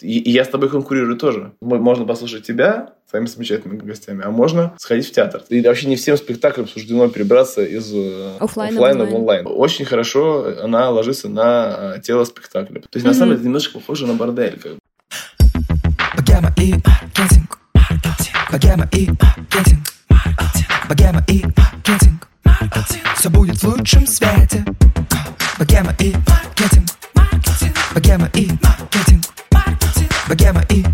И, и я с тобой конкурирую тоже. Можно послушать тебя своими замечательными гостями, а можно сходить в театр. И вообще не всем спектаклям суждено перебраться из э, офлайна, офлайна в онлайн. Очень хорошо она ложится на э, тело спектакля. То есть, mm-hmm. на самом деле, это немножко похоже на бордель. Как Богема и маркетинг. Богема и маркетинг. Богема и маркетинг. Все будет в лучшем свете. Богема и маркетинг. Богема и маркетинг. Богема и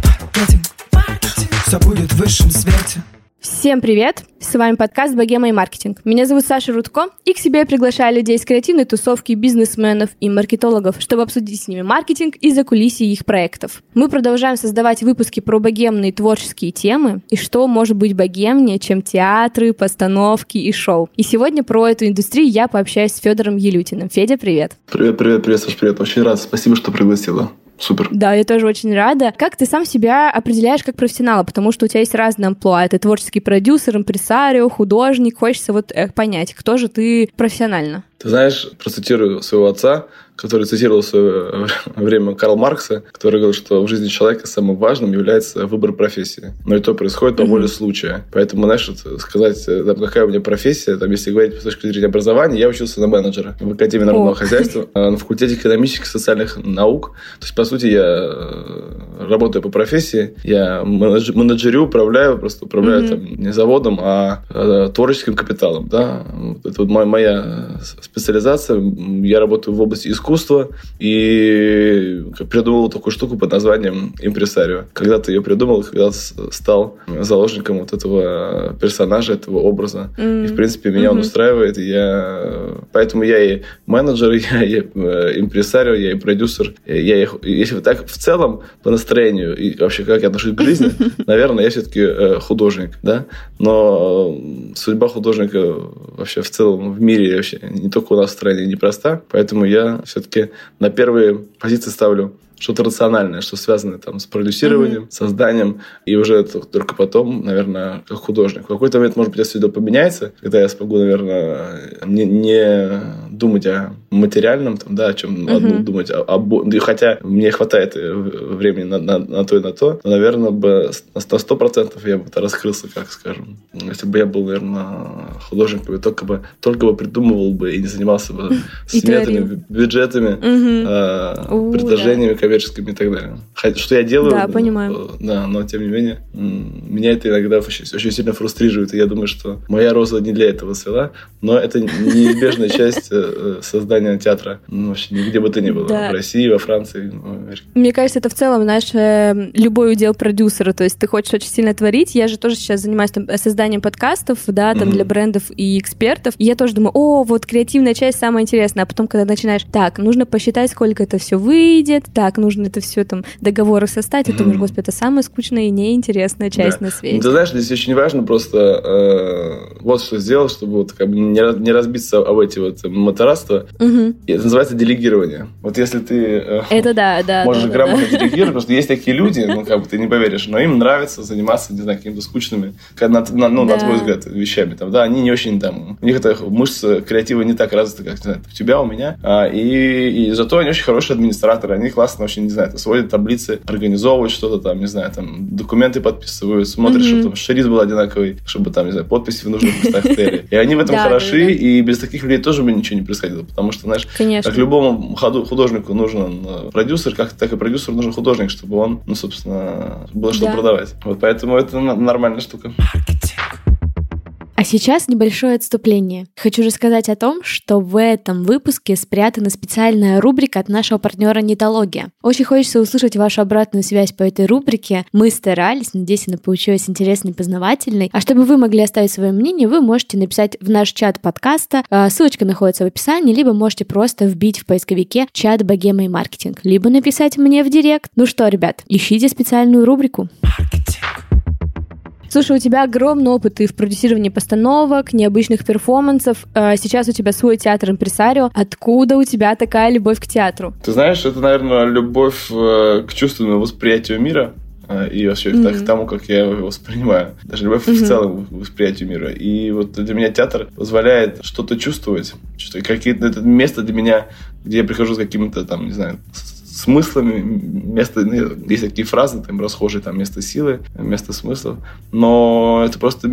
маркетинг. Все будет в высшем свете. Всем привет! С вами подкаст «Богема и маркетинг». Меня зовут Саша Рудко, и к себе я приглашаю людей с креативной тусовки, бизнесменов и маркетологов, чтобы обсудить с ними маркетинг и закулисье их проектов. Мы продолжаем создавать выпуски про богемные творческие темы, и что может быть богемнее, чем театры, постановки и шоу. И сегодня про эту индустрию я пообщаюсь с Федором Елютиным. Федя, привет! Привет, привет, привет, Саш, привет. Очень рад. Спасибо, что пригласила. Супер. Да, я тоже очень рада. Как ты сам себя определяешь как профессионала? Потому что у тебя есть разные амплуа. Ты творческий продюсер, импресарио, художник. Хочется вот э, понять, кто же ты профессионально? Ты знаешь, процитирую своего отца, который цитировал в свое время Карл Маркса, который говорил, что в жизни человека самым важным является выбор профессии. Но это происходит по воле случая. Поэтому, знаешь, сказать, э, там, какая у меня профессия, там, если говорить с точки зрения образования, я учился на менеджера в Академии народного О. хозяйства, а на факультете экономических и социальных наук. То есть, по сути, я э, работаю по профессии, я менеджерю, управляю, просто управляю mm-hmm. там, не заводом, а, а творческим капиталом. Да? Это вот моя специализация. Я работаю в области искусства, искусства и придумал такую штуку под названием импресарио. Когда ты ее придумал, когда стал заложником вот этого персонажа, этого образа. Mm. И, в принципе, меня mm-hmm. он устраивает. И я... Поэтому я и менеджер, я и э, импресарио, я и продюсер. Я и... Если так в целом по настроению и вообще как я отношусь к жизни, наверное, я все-таки э, художник, да. Но судьба художника вообще в целом в мире вообще не только у нас в стране непроста, поэтому я все-таки на первые позиции ставлю что-то рациональное, что связано там с продюсированием, mm-hmm. созданием, и уже только потом, наверное, как художник. В какой-то момент, может быть, это все поменяется, когда я смогу, наверное, не, не думать о материальном, там, да, о чем mm-hmm. думать, о, о, хотя мне хватает э, времени на, на, на то и на то, но, наверное, бы на сто процентов я бы это раскрылся, как скажем, если бы я был, наверное, художником, и только бы, только бы придумывал бы и не занимался бы сметами, бюджетами, предложениями, коммерческими и так далее. Что я делаю? Да, понимаю. Э, да, но тем не менее, меня это иногда очень, очень сильно фрустрирует, и я думаю, что моя роза не для этого свела, но это неизбежная часть э, создания театра. Ну, вообще, нигде бы ты ни было. В России, во Франции, в Америке. Мне кажется, это в целом, знаешь, э, любой удел продюсера, то есть ты хочешь очень сильно творить. Я же тоже сейчас занимаюсь там, созданием подкастов, да, там, для брендов и экспертов. И я тоже думаю, о, вот креативная часть самая интересная. А потом, когда начинаешь, так, нужно посчитать, сколько это все выйдет, так, нужно это все там договоры составить, и думаешь, господи, это самая скучная и неинтересная часть да. на свете. Ты знаешь, здесь очень важно просто э, вот что сделать, чтобы вот как бы не, не разбиться об эти вот моторадства. Угу. Это называется делегирование. Вот если ты э, это да, да, можешь да, грамотно да. делегировать, потому что есть такие люди, ну как бы ты не поверишь, но им нравится заниматься, не знаю, какими-то скучными, на, на, ну, да. на твой взгляд, вещами. Там, да, они не очень там, у них это мышцы креатива не так развиты, как знаю, у тебя, у меня. А, и, и зато они очень хорошие администраторы, они классно очень, не знаю, сводят таблицы, организовывают что-то там, не знаю, там документы подписывают, смотришь, mm-hmm. чтобы шрифт был одинаковый, чтобы там, не знаю, подписи в нужных местах стояли. И они в этом хороши, и без таких людей тоже бы ничего не происходило, потому что, знаешь, как любому художнику нужен э, продюсер, как так и продюсеру нужен художник, чтобы он, ну, собственно, было что продавать. Вот поэтому это нормальная штука. А сейчас небольшое отступление. Хочу рассказать о том, что в этом выпуске спрятана специальная рубрика от нашего партнера Нитология. Очень хочется услышать вашу обратную связь по этой рубрике. Мы старались, надеюсь, она получилась интересной познавательной. А чтобы вы могли оставить свое мнение, вы можете написать в наш чат подкаста. А, ссылочка находится в описании, либо можете просто вбить в поисковике чат богема и маркетинг, либо написать мне в директ. Ну что, ребят, ищите специальную рубрику. Маркетинг. Слушай, у тебя огромный опыт и в продюсировании постановок, необычных перформансов. А сейчас у тебя свой театр импресарио. Откуда у тебя такая любовь к театру? Ты знаешь, это, наверное, любовь э, к чувственному восприятию мира э, и вообще mm-hmm. к тому, как я его воспринимаю. Даже любовь mm-hmm. в целом к восприятию мира. И вот для меня театр позволяет что-то чувствовать. Какие-то это место для меня, где я прихожу с какими-то там, не знаю, смыслами, место, ну, есть такие фразы, там, расхожие, там, место силы, место смысла, но это просто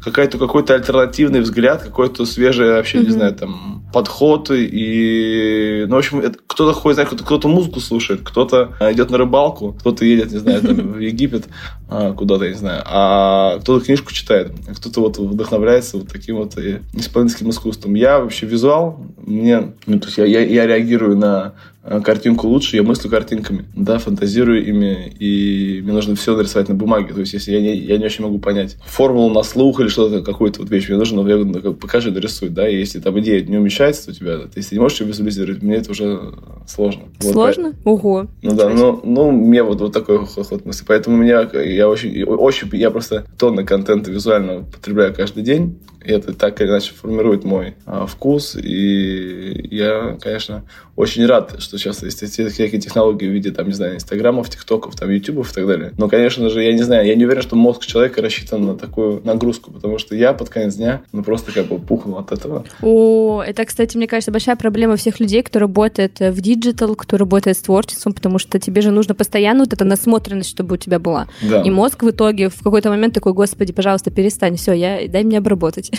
какой-то какой-то альтернативный взгляд, какой-то свежий вообще, mm-hmm. не знаю, там, подход и, ну, в общем, кто-то ходит, знаешь, кто-то музыку слушает, кто-то идет на рыбалку, кто-то едет, не знаю, там, в Египет а, куда-то, я не знаю, а кто-то книжку читает, а кто-то вот вдохновляется вот таким вот исполнительским искусством. Я вообще визуал, мне, ну, то есть я, я, я реагирую на Э, картинку лучше, я мыслю картинками, да, фантазирую ими, и мне нужно все нарисовать на бумаге. То есть, если я не, я не очень могу понять формулу на слух или что-то, какую-то вот вещь, мне нужно, я, как, покажи, нарисуй, да, и если там идея не умещается у тебя, то если не можешь ее визуализировать, мне это уже сложно. Сложно? Вот, Ого. Ну да, ну, ну, мне вот, вот такой ход мысли. Поэтому меня, я очень, очень, я просто тонны контента визуально потребляю каждый день, и это так или иначе формирует мой а, вкус, и я, конечно, очень рад, что сейчас есть всякие технологии в виде, там, не знаю, инстаграмов, тиктоков, там, ютубов и так далее. Но, конечно же, я не знаю, я не уверен, что мозг человека рассчитан на такую нагрузку, потому что я под конец дня, ну, просто как бы пухнул от этого. О, это, кстати, мне кажется, большая проблема всех людей, кто работает в digital, кто работает с творчеством, потому что тебе же нужно постоянно вот эта насмотренность, чтобы у тебя была. Да. И мозг в итоге в какой-то момент такой, господи, пожалуйста, перестань, все, я, дай мне обработать.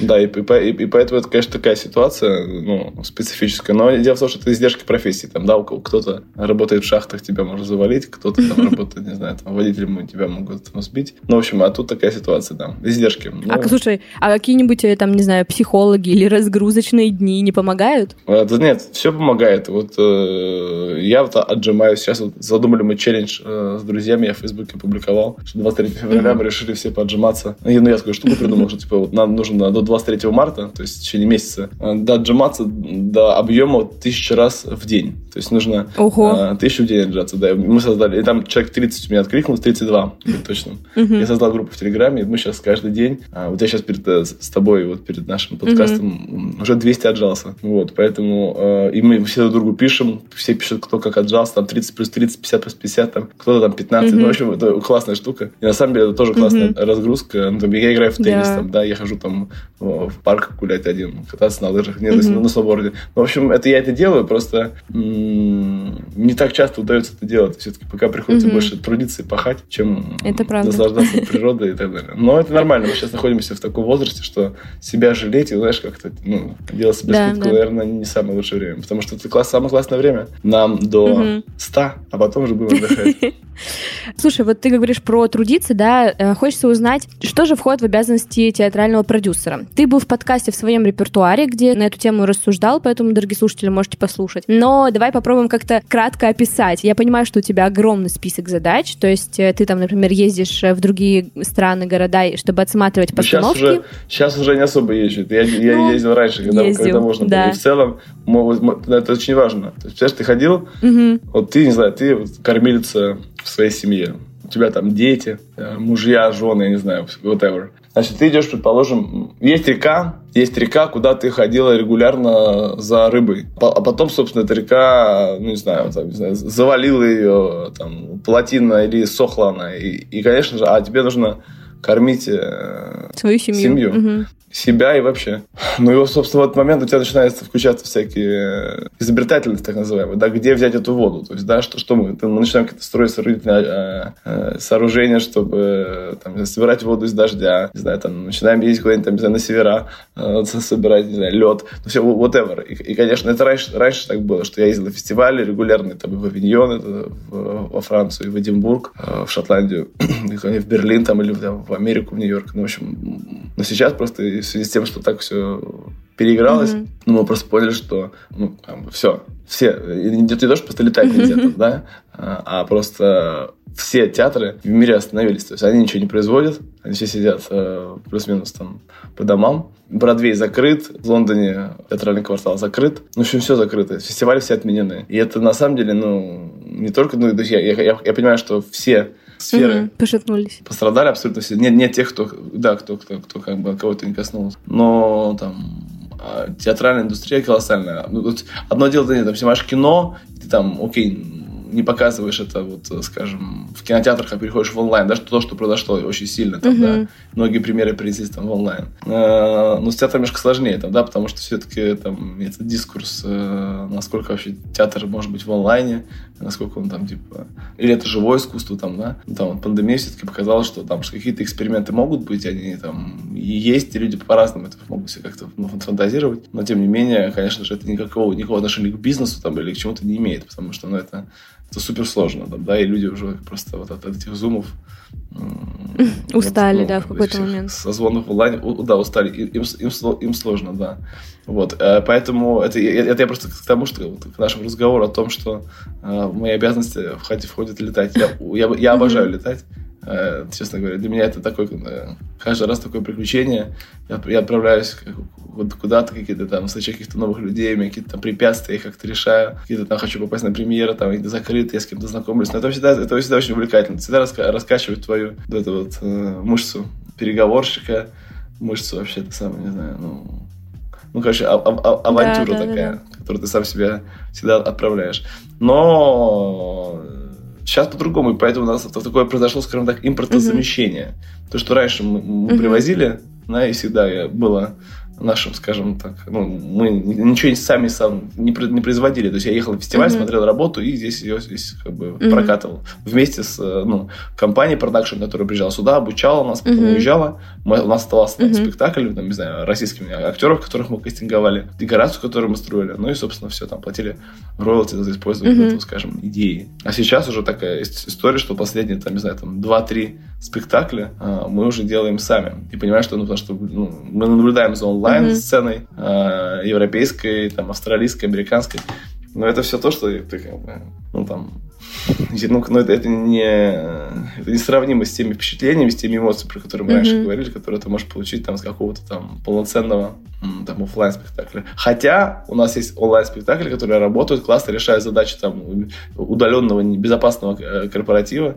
Да, и, и, и поэтому это, конечно, такая ситуация, ну, специфическая. Но дело в том, что это издержки профессии. Там, да, кто-то работает в шахтах, тебя может завалить, кто-то там работает, не знаю, там, водителем тебя могут там, сбить. Ну, в общем, а тут такая ситуация, да, издержки. Ну, а, слушай, а какие-нибудь, э, там, не знаю, психологи или разгрузочные дни не помогают? А, да нет, все помогает. Вот э, я вот отжимаюсь. Сейчас вот задумали мы челлендж э, с друзьями, я в Фейсбуке публиковал, что 23 февраля мы решили все поджиматься. Ну, я такую штуку придумал, что, типа, вот нам нужно до 23 марта, то есть в течение месяца, э, до отжиматься до объема тысячи раз в день. То есть нужно Ого. А, тысячу в день отжаться. Да. Мы создали, и там человек 30 у меня откликнулось, 32, точно. Я создал группу в Телеграме, и мы сейчас каждый день, а, вот я сейчас перед, э, с тобой, вот перед нашим подкастом, уже 200 отжался. Вот, поэтому, э, и мы все друг другу пишем, все пишут, кто как отжался, там 30 плюс 30, 50 плюс 50, там кто-то там 15. Ну, в общем, это классная штука. И на самом деле это тоже классная разгрузка. Ну, я играю в теннис, там, да, я хожу там в парк гулять один, кататься на лыжах, не, mm-hmm. на сноуборде. Ну, в общем, это я это делаю, просто не так часто удается это делать. Все-таки пока приходится mm-hmm. больше трудиться и пахать, чем это наслаждаться природой и так далее. Но это нормально. Мы сейчас находимся в таком возрасте, что себя жалеть и, знаешь, как-то ну, делать себе да, скидку, да. наверное, не самое лучшее время. Потому что это класс, самое классное время нам до mm-hmm. 100, а потом уже будем отдыхать. Слушай, вот ты говоришь про трудиться, да, э, хочется узнать, что же входит в обязанности театрального продюсера. Ты был в подкасте в своем репертуаре, где на эту тему рассуждал, поэтому, дорогие слушатели, можете послушать. Но давай попробуем как-то кратко описать. Я понимаю, что у тебя огромный список задач, то есть э, ты там, например, ездишь в другие страны, города, чтобы отсматривать постановки. Сейчас уже, сейчас уже не особо езжу. Я, я ну, ездил раньше, когда, ездил, когда можно да. было. И в целом это очень важно. То есть, ты ходил, угу. вот ты, не знаю, ты кормилица в своей семье. У тебя там дети, э, мужья, жены, я не знаю, whatever. Значит, ты идешь, предположим, есть река, есть река, куда ты ходила регулярно за рыбой. А потом, собственно, эта река, ну, не знаю, там, не знаю завалила ее, там, плотина или сохла она. И, и, конечно же, а тебе нужно кормить э, свою семью. семью. Угу себя и вообще. Ну и, собственно, в этот момент у тебя начинается включаться всякие изобретательность, так называемые, да, где взять эту воду. То есть, да, что, что мы, мы начинаем какие-то строить сооружения, э, э, сооружения, чтобы там, собирать воду из дождя, не знаю, там, начинаем ездить куда-нибудь, там, не знаю, на севера, э, собирать, не знаю, лед, ну все, whatever. И, и, конечно, это раньше, раньше так было, что я ездил на фестивали регулярные, там, и в Авиньон, во Францию, в Эдинбург, в Шотландию, в Берлин, там, или там, в Америку, в Нью-Йорк. Ну, в общем, но сейчас просто в связи с тем, что так все переигралось, mm-hmm. ну, мы просто поняли, что, ну, как бы, все, все, не, не то, что просто летать нельзя, mm-hmm. да, а, а просто все театры в мире остановились. То есть они ничего не производят, они все сидят э, плюс-минус там по домам. Бродвей закрыт, в Лондоне театральный квартал закрыт. Ну, в общем, все закрыто. Фестивали все отменены. И это на самом деле, ну, не только, ну, я, я, я понимаю, что все сферы угу, пострадали абсолютно все. Нет, нет тех, кто, да, кто, кто, кто как бы кого-то не коснулся. Но там а, театральная индустрия колоссальная. Ну, одно дело, ты там снимаешь кино, ты там, окей, не показываешь это, вот, скажем, в кинотеатрах, а переходишь в онлайн, да, что то, что произошло очень сильно там, угу. да, многие примеры привезли там в онлайн. Э, но с театром немножко сложнее там, да, потому что все-таки там этот дискурс, э, насколько вообще театр может быть в онлайне, насколько он там, типа, или это живое искусство там, да, ну, там пандемия все-таки показала, что там какие-то эксперименты могут быть, они там есть, и люди по-разному это могут себе как-то ну, фантазировать, но тем не менее, конечно же, это никакого, никакого отношения к бизнесу там или к чему-то не имеет, потому что, ну, это, это супер сложно, там, да, и люди уже просто вот от, от этих зумов Устали, вот, ну, да, в какой-то момент. Созвонов онлайн, да, устали, им, им, им сложно, да. Вот, э, поэтому это, это я просто к тому, что вот, к нашему разговору о том, что э, в мои обязанности входит, входит летать. Я, я, я обожаю летать. Э, честно говоря. Для меня это такое, э, каждый раз такое приключение. Я, я отправляюсь куда-то, какие-то там, встречаю каких-то новых людей, у меня какие-то там препятствия, я как-то решаю. Какие-то там хочу попасть на премьеры, там, где закрыты, я с кем-то знакомлюсь. Но это всегда, это всегда очень увлекательно. Это всегда раска раскачивает твою вот эту вот э, мышцу переговорщика, мышцу вообще, это самое, не знаю, ну, ну, короче, а, а, а, авантюра да, да, такая, да, да. которую ты сам себя всегда отправляешь. Но Сейчас по-другому, и поэтому у нас такое произошло, скажем так, импортозамещение. Mm-hmm. То, что раньше мы, мы mm-hmm. привозили, да, и всегда было нашим, скажем так, ну, мы ничего сами сам не, не производили. То есть я ехал в фестиваль, mm-hmm. смотрел работу и здесь ее здесь как бы mm-hmm. прокатывал. Вместе с ну, компанией продакшн, которая приезжала сюда, обучала нас, потом mm-hmm. уезжала. Мы, у нас оставался там, mm-hmm. спектакль, там, не знаю, российскими актеров, которых мы кастинговали, декорацию, которую мы строили. Ну и, собственно, все, там платили роялти за использование, mm-hmm. этого, скажем, идеи. А сейчас уже такая история, что последние, там, не знаю, там, 2-3 спектакля а, мы уже делаем сами. И понимаем, что, ну, потому что ну, мы наблюдаем за онлайн, онлайн-сценой, mm-hmm. европейской, там, австралийской, американской. Но это все то, что ты как бы, ну, там, ну, это, это, не, это не сравнимо с теми впечатлениями, с теми эмоциями, про которые мы mm-hmm. раньше говорили, которые ты можешь получить там с какого-то там полноценного там офлайн спектакля. Хотя у нас есть онлайн спектакли, которые работают классно, решают задачи там удаленного безопасного э, корпоратива.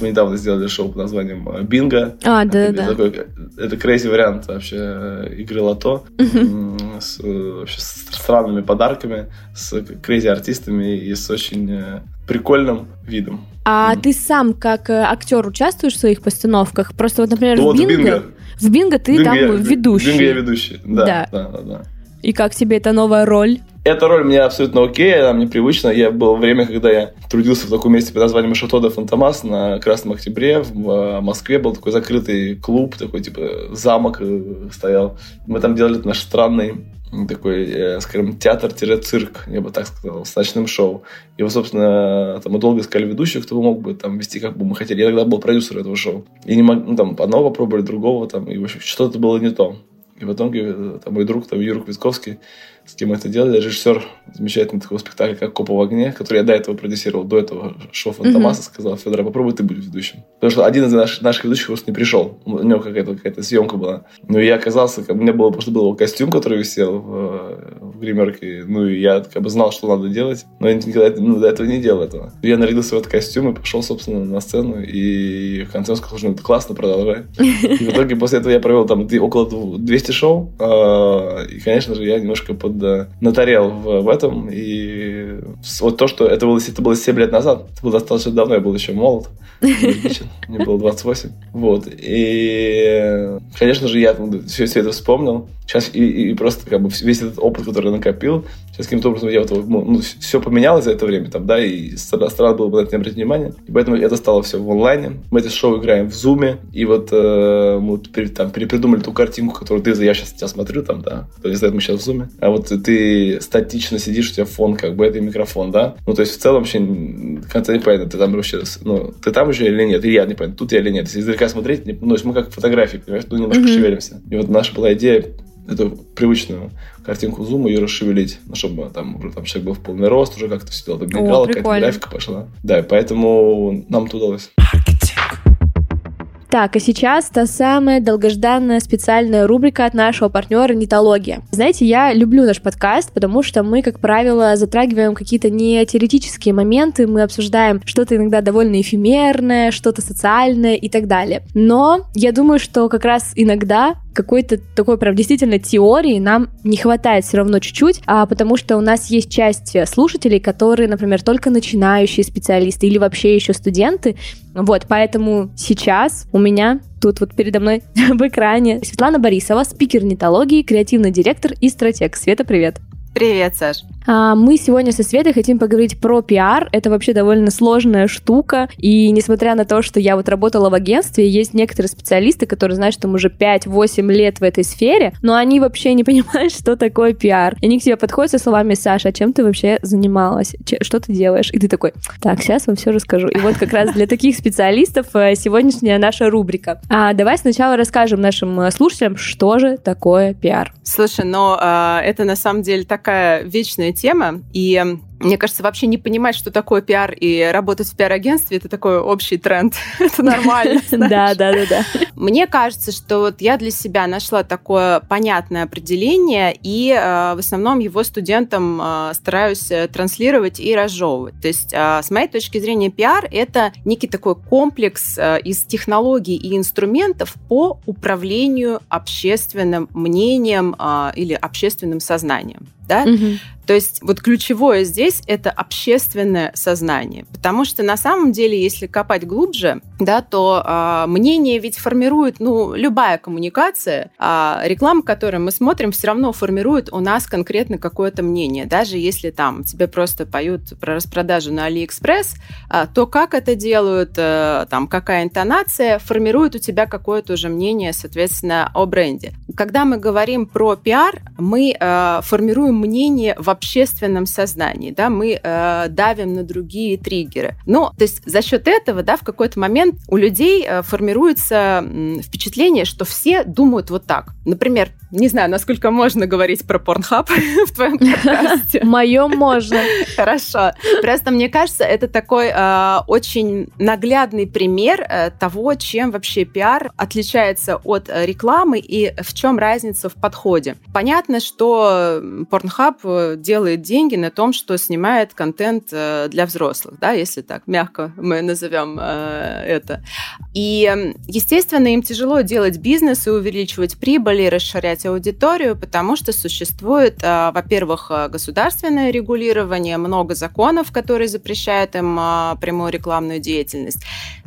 Мы недавно сделали шоу под названием э, Бинго. А, да, да. Такой, это крейзи вариант вообще э, игры лото с, вообще, с странными подарками, с crazy артистами и с очень прикольным видом. А mm. ты сам как актер участвуешь в своих постановках? Просто вот, например, вот, в Бинго, Бинго. В Бинго ты Бинго там я, ведущий. Бинго я ведущий, да, да. да, да, да. И как тебе эта новая роль? Эта роль мне абсолютно окей, она мне привычна. Я был время, когда я трудился в таком месте под названием Шато де Фантомас на Красном Октябре в э, Москве. Был такой закрытый клуб, такой типа замок э, стоял. Мы там делали наш странный такой, э, скажем, театр-цирк, я бы так сказал, с ночным шоу. И вот, собственно, там мы долго искали ведущих, кто мог бы там вести, как бы мы хотели. Я тогда был продюсер этого шоу. И не мог, ну, там, одного попробовали, другого, там, и, в общем, что-то было не то. И в итоге там, мой друг, там, Юра Квитковский, с кем это делали, режиссер замечательный такого спектакля, как «Копа в огне», который я до этого продюсировал, до этого шоу Фантомаса, mm-hmm. сказал, Федор, а попробуй ты будешь ведущим. Потому что один из наших, наших ведущих просто не пришел. У него какая-то какая съемка была. Ну, и я оказался, у меня было, просто был его костюм, который висел в, в гримерке. Ну, и я как бы знал, что надо делать, но я никогда ну, до этого не делал этого. Я нарядился в этот костюм и пошел, собственно, на сцену, и в конце он сказал, что это классно, продолжай. И в итоге после этого я провел там около 200 шоу, а, и, конечно же, я немножко под да, натарел в, в этом. И вот то, что это было, это было 7 лет назад, это было достаточно давно, я был еще молод. Мне было 28. Вот. И, конечно же, я все, все это вспомнил. Сейчас и, и просто как бы весь этот опыт, который я накопил, сейчас каким-то образом я вот, ну, ну все поменялось за это время, там, да, и странно было бы на это не обратить внимание. И поэтому это стало все в онлайне. Мы это шоу играем в зуме, и вот э, мы там перепридумали ту картинку, которую ты, я сейчас тебя смотрю, там, да, то есть мы сейчас в зуме, а вот ты статично сидишь, у тебя фон, как бы, это микрофон, да, ну, то есть в целом вообще в конце непонятно, ты там вообще, ну, ты там уже или нет, и я не понятно, тут я или нет, если издалека смотреть, ну, то есть мы как фотографии, понимаешь, ну, немножко mm-hmm. шевелимся. И вот наша была идея эту привычную картинку зума ее расшевелить, ну, чтобы там уже там человек был в полный рост, уже как-то все дело мигало, какая-то графика пошла. Да, и поэтому нам это удалось. Так, а сейчас та самая долгожданная специальная рубрика от нашего партнера «Нитология». Знаете, я люблю наш подкаст, потому что мы, как правило, затрагиваем какие-то не теоретические моменты, мы обсуждаем что-то иногда довольно эфемерное, что-то социальное и так далее. Но я думаю, что как раз иногда какой-то такой прям действительно теории нам не хватает все равно чуть-чуть, а, потому что у нас есть часть слушателей, которые, например, только начинающие специалисты или вообще еще студенты. Вот, поэтому сейчас у меня тут вот передо мной в экране Светлана Борисова, спикер нетологии, креативный директор и стратег. Света, привет! Привет, Саш. А, мы сегодня со Светой хотим поговорить про пиар. Это вообще довольно сложная штука. И несмотря на то, что я вот работала в агентстве, есть некоторые специалисты, которые знают, что там уже 5-8 лет в этой сфере, но они вообще не понимают, что такое пиар. И они к тебе подходят со словами, Саша, а чем ты вообще занималась? Что ты делаешь? И ты такой, так, сейчас вам все расскажу. И вот как раз для таких специалистов э, сегодняшняя наша рубрика. А давай сначала расскажем нашим э, слушателям, что же такое пиар. Слушай, но э, это на самом деле так такая вечная тема, и мне кажется, вообще не понимать, что такое пиар и работать в пиар-агентстве, это такой общий тренд. это нормально. Да, да, да, да. Мне кажется, что вот я для себя нашла такое понятное определение, и э, в основном его студентам э, стараюсь э, транслировать и разжевывать. То есть, с моей точки зрения, пиар — это некий такой комплекс из технологий и инструментов по управлению общественным мнением или общественным сознанием да? Угу. То есть вот ключевое здесь это общественное сознание, потому что на самом деле, если копать глубже, да, то э, мнение ведь формирует, ну, любая коммуникация, а реклама, которую мы смотрим, все равно формирует у нас конкретно какое-то мнение, даже если там тебе просто поют про распродажу на Алиэкспресс, э, то как это делают, э, там какая интонация формирует у тебя какое-то уже мнение, соответственно, о бренде. Когда мы говорим про пиар, мы э, формируем мнение в общественном сознании, да, мы э, давим на другие триггеры. Ну, то есть за счет этого, да, в какой-то момент у людей э, формируется впечатление, что все думают вот так. Например, не знаю, насколько можно говорить про порнхаб в твоем подкасте. В моем можно. Хорошо. Просто мне кажется, это такой э, очень наглядный пример э, того, чем вообще пиар отличается от рекламы и в чем разница в подходе. Понятно, что э, делает деньги на том, что снимает контент э, для взрослых, да, если так мягко мы назовем э, это. И, естественно, им тяжело делать бизнес и увеличивать прибыль и расширять аудиторию, потому что существует, во-первых, государственное регулирование, много законов, которые запрещают им прямую рекламную деятельность.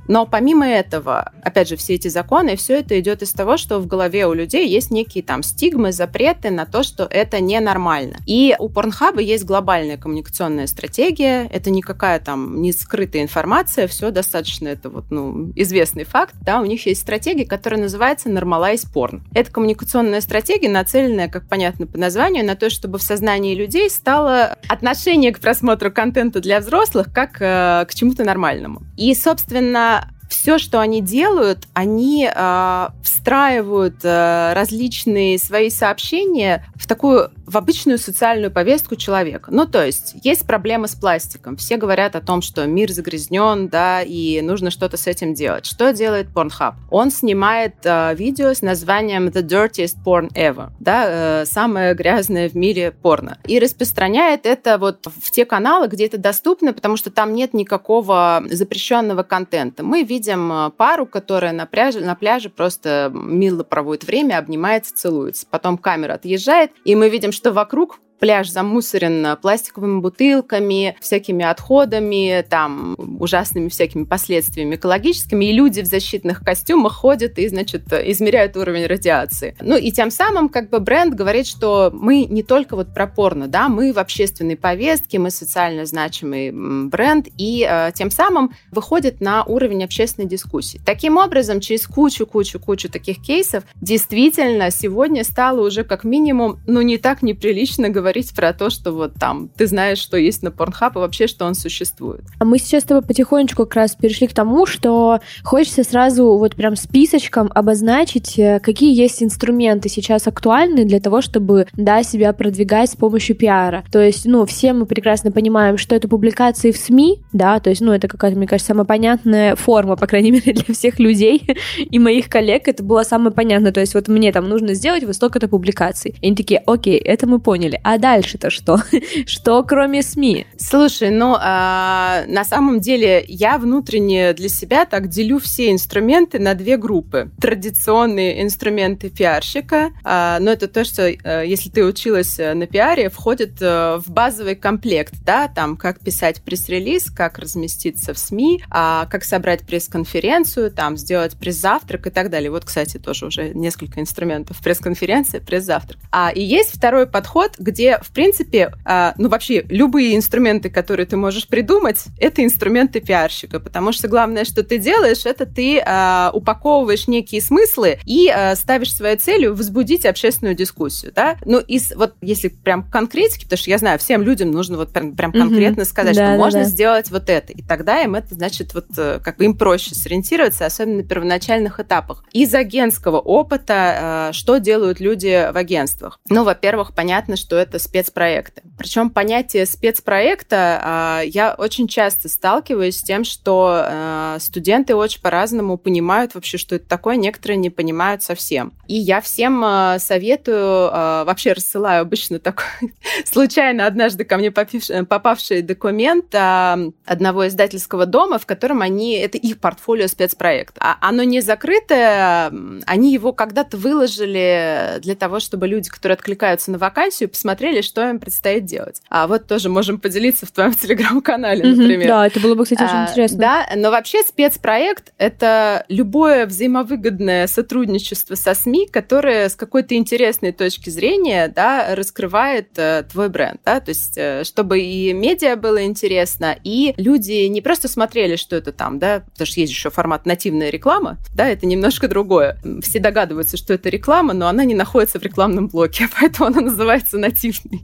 Но помимо этого, опять же, все эти законы, все это идет из того, что в голове у людей есть некие там стигмы, запреты на то, что это ненормально. И у Порнхаба есть глобальная коммуникационная стратегия, это никакая там не скрытая информация, все достаточно, это вот, ну, известный факт, да, у них есть стратегия, которая называется Normalize Porn. Это коммуникационная стратегия, нацеленная, как понятно по названию, на то, чтобы в сознании людей стало отношение к просмотру контента для взрослых как э, к чему-то нормальному. И, собственно, все, что они делают, они э, встраивают э, различные свои сообщения в такую в обычную социальную повестку человека. Ну, то есть, есть проблемы с пластиком. Все говорят о том, что мир загрязнен, да, и нужно что-то с этим делать. Что делает Pornhub? Он снимает э, видео с названием The Dirtiest Porn Ever, да, э, самое грязное в мире порно. И распространяет это вот в те каналы, где это доступно, потому что там нет никакого запрещенного контента. Мы видим э, пару, которая на пляже, на пляже просто мило проводит время, обнимается, целуется. Потом камера отъезжает, и мы видим, что вокруг пляж замусорен пластиковыми бутылками, всякими отходами, там, ужасными всякими последствиями экологическими, и люди в защитных костюмах ходят и, значит, измеряют уровень радиации. Ну, и тем самым, как бы, бренд говорит, что мы не только вот про порно, да, мы в общественной повестке, мы социально значимый бренд, и э, тем самым выходит на уровень общественной дискуссии. Таким образом, через кучу-кучу-кучу таких кейсов действительно сегодня стало уже как минимум, ну, не так неприлично говорить говорить про то, что вот там ты знаешь, что есть на Pornhub и вообще, что он существует. А мы сейчас с тобой потихонечку как раз перешли к тому, что хочется сразу вот прям списочком обозначить, э, какие есть инструменты сейчас актуальны для того, чтобы, да, себя продвигать с помощью пиара. То есть, ну, все мы прекрасно понимаем, что это публикации в СМИ, да, то есть, ну, это какая-то, мне кажется, самая понятная форма, по крайней мере, для всех людей и моих коллег, это было самое понятное. То есть, вот мне там нужно сделать вот столько-то публикаций. И они такие, окей, это мы поняли. А Дальше-то что? что кроме СМИ? Слушай, ну, а, на самом деле я внутренне для себя так делю все инструменты на две группы. Традиционные инструменты пиарщика, а, но это то, что, а, если ты училась э, на пиаре, входит а, в базовый комплект, да, там, как писать пресс-релиз, как разместиться в СМИ, а, как собрать пресс-конференцию, там, сделать пресс-завтрак и так далее. Вот, кстати, тоже уже несколько инструментов. Пресс-конференция, пресс-завтрак. А, и есть второй подход, где, в принципе, а, ну, вообще, любые инструменты, которые ты можешь придумать, это инструменты пиарщика, потому что главное, что ты делаешь, это ты а, упаковываешь некие смыслы и а, ставишь своей целью возбудить общественную дискуссию, да? Ну, из, вот, если прям конкретики, потому что я знаю, всем людям нужно вот прям, прям конкретно mm-hmm. сказать, да, что да, можно да. сделать вот это, и тогда им это, значит, вот, э, как бы им проще сориентироваться, особенно на первоначальных этапах. Из агентского опыта, что делают люди в агентствах? Ну, во-первых, понятно, что это спецпроекты. Причем понятие спецпроекта а, я очень часто сталкиваюсь с тем, что а, студенты очень по-разному понимают вообще, что это такое, некоторые не понимают совсем. И я всем а, советую, вообще рассылаю обычно такой случайно однажды ко мне попавший документ одного издательского дома, в котором они, это их портфолио спецпроект. А оно не закрытое, они его когда-то выложили для того, чтобы люди, которые откликаются на вакансию, посмотрели, что им предстоит делать. А вот тоже можем поделиться в твоем телеграм-канале, например. Да, это было бы, кстати, очень а, интересно. Да, но вообще спецпроект — это любое взаимовыгодное сотрудничество со СМИ, которое с какой-то интересной точки зрения да, раскрывает э, твой бренд. Да? То есть, э, чтобы и медиа было интересно, и люди не просто смотрели, что это там, да, потому что есть еще формат нативная реклама, да, это немножко другое. Все догадываются, что это реклама, но она не находится в рекламном блоке, поэтому она называется нативной.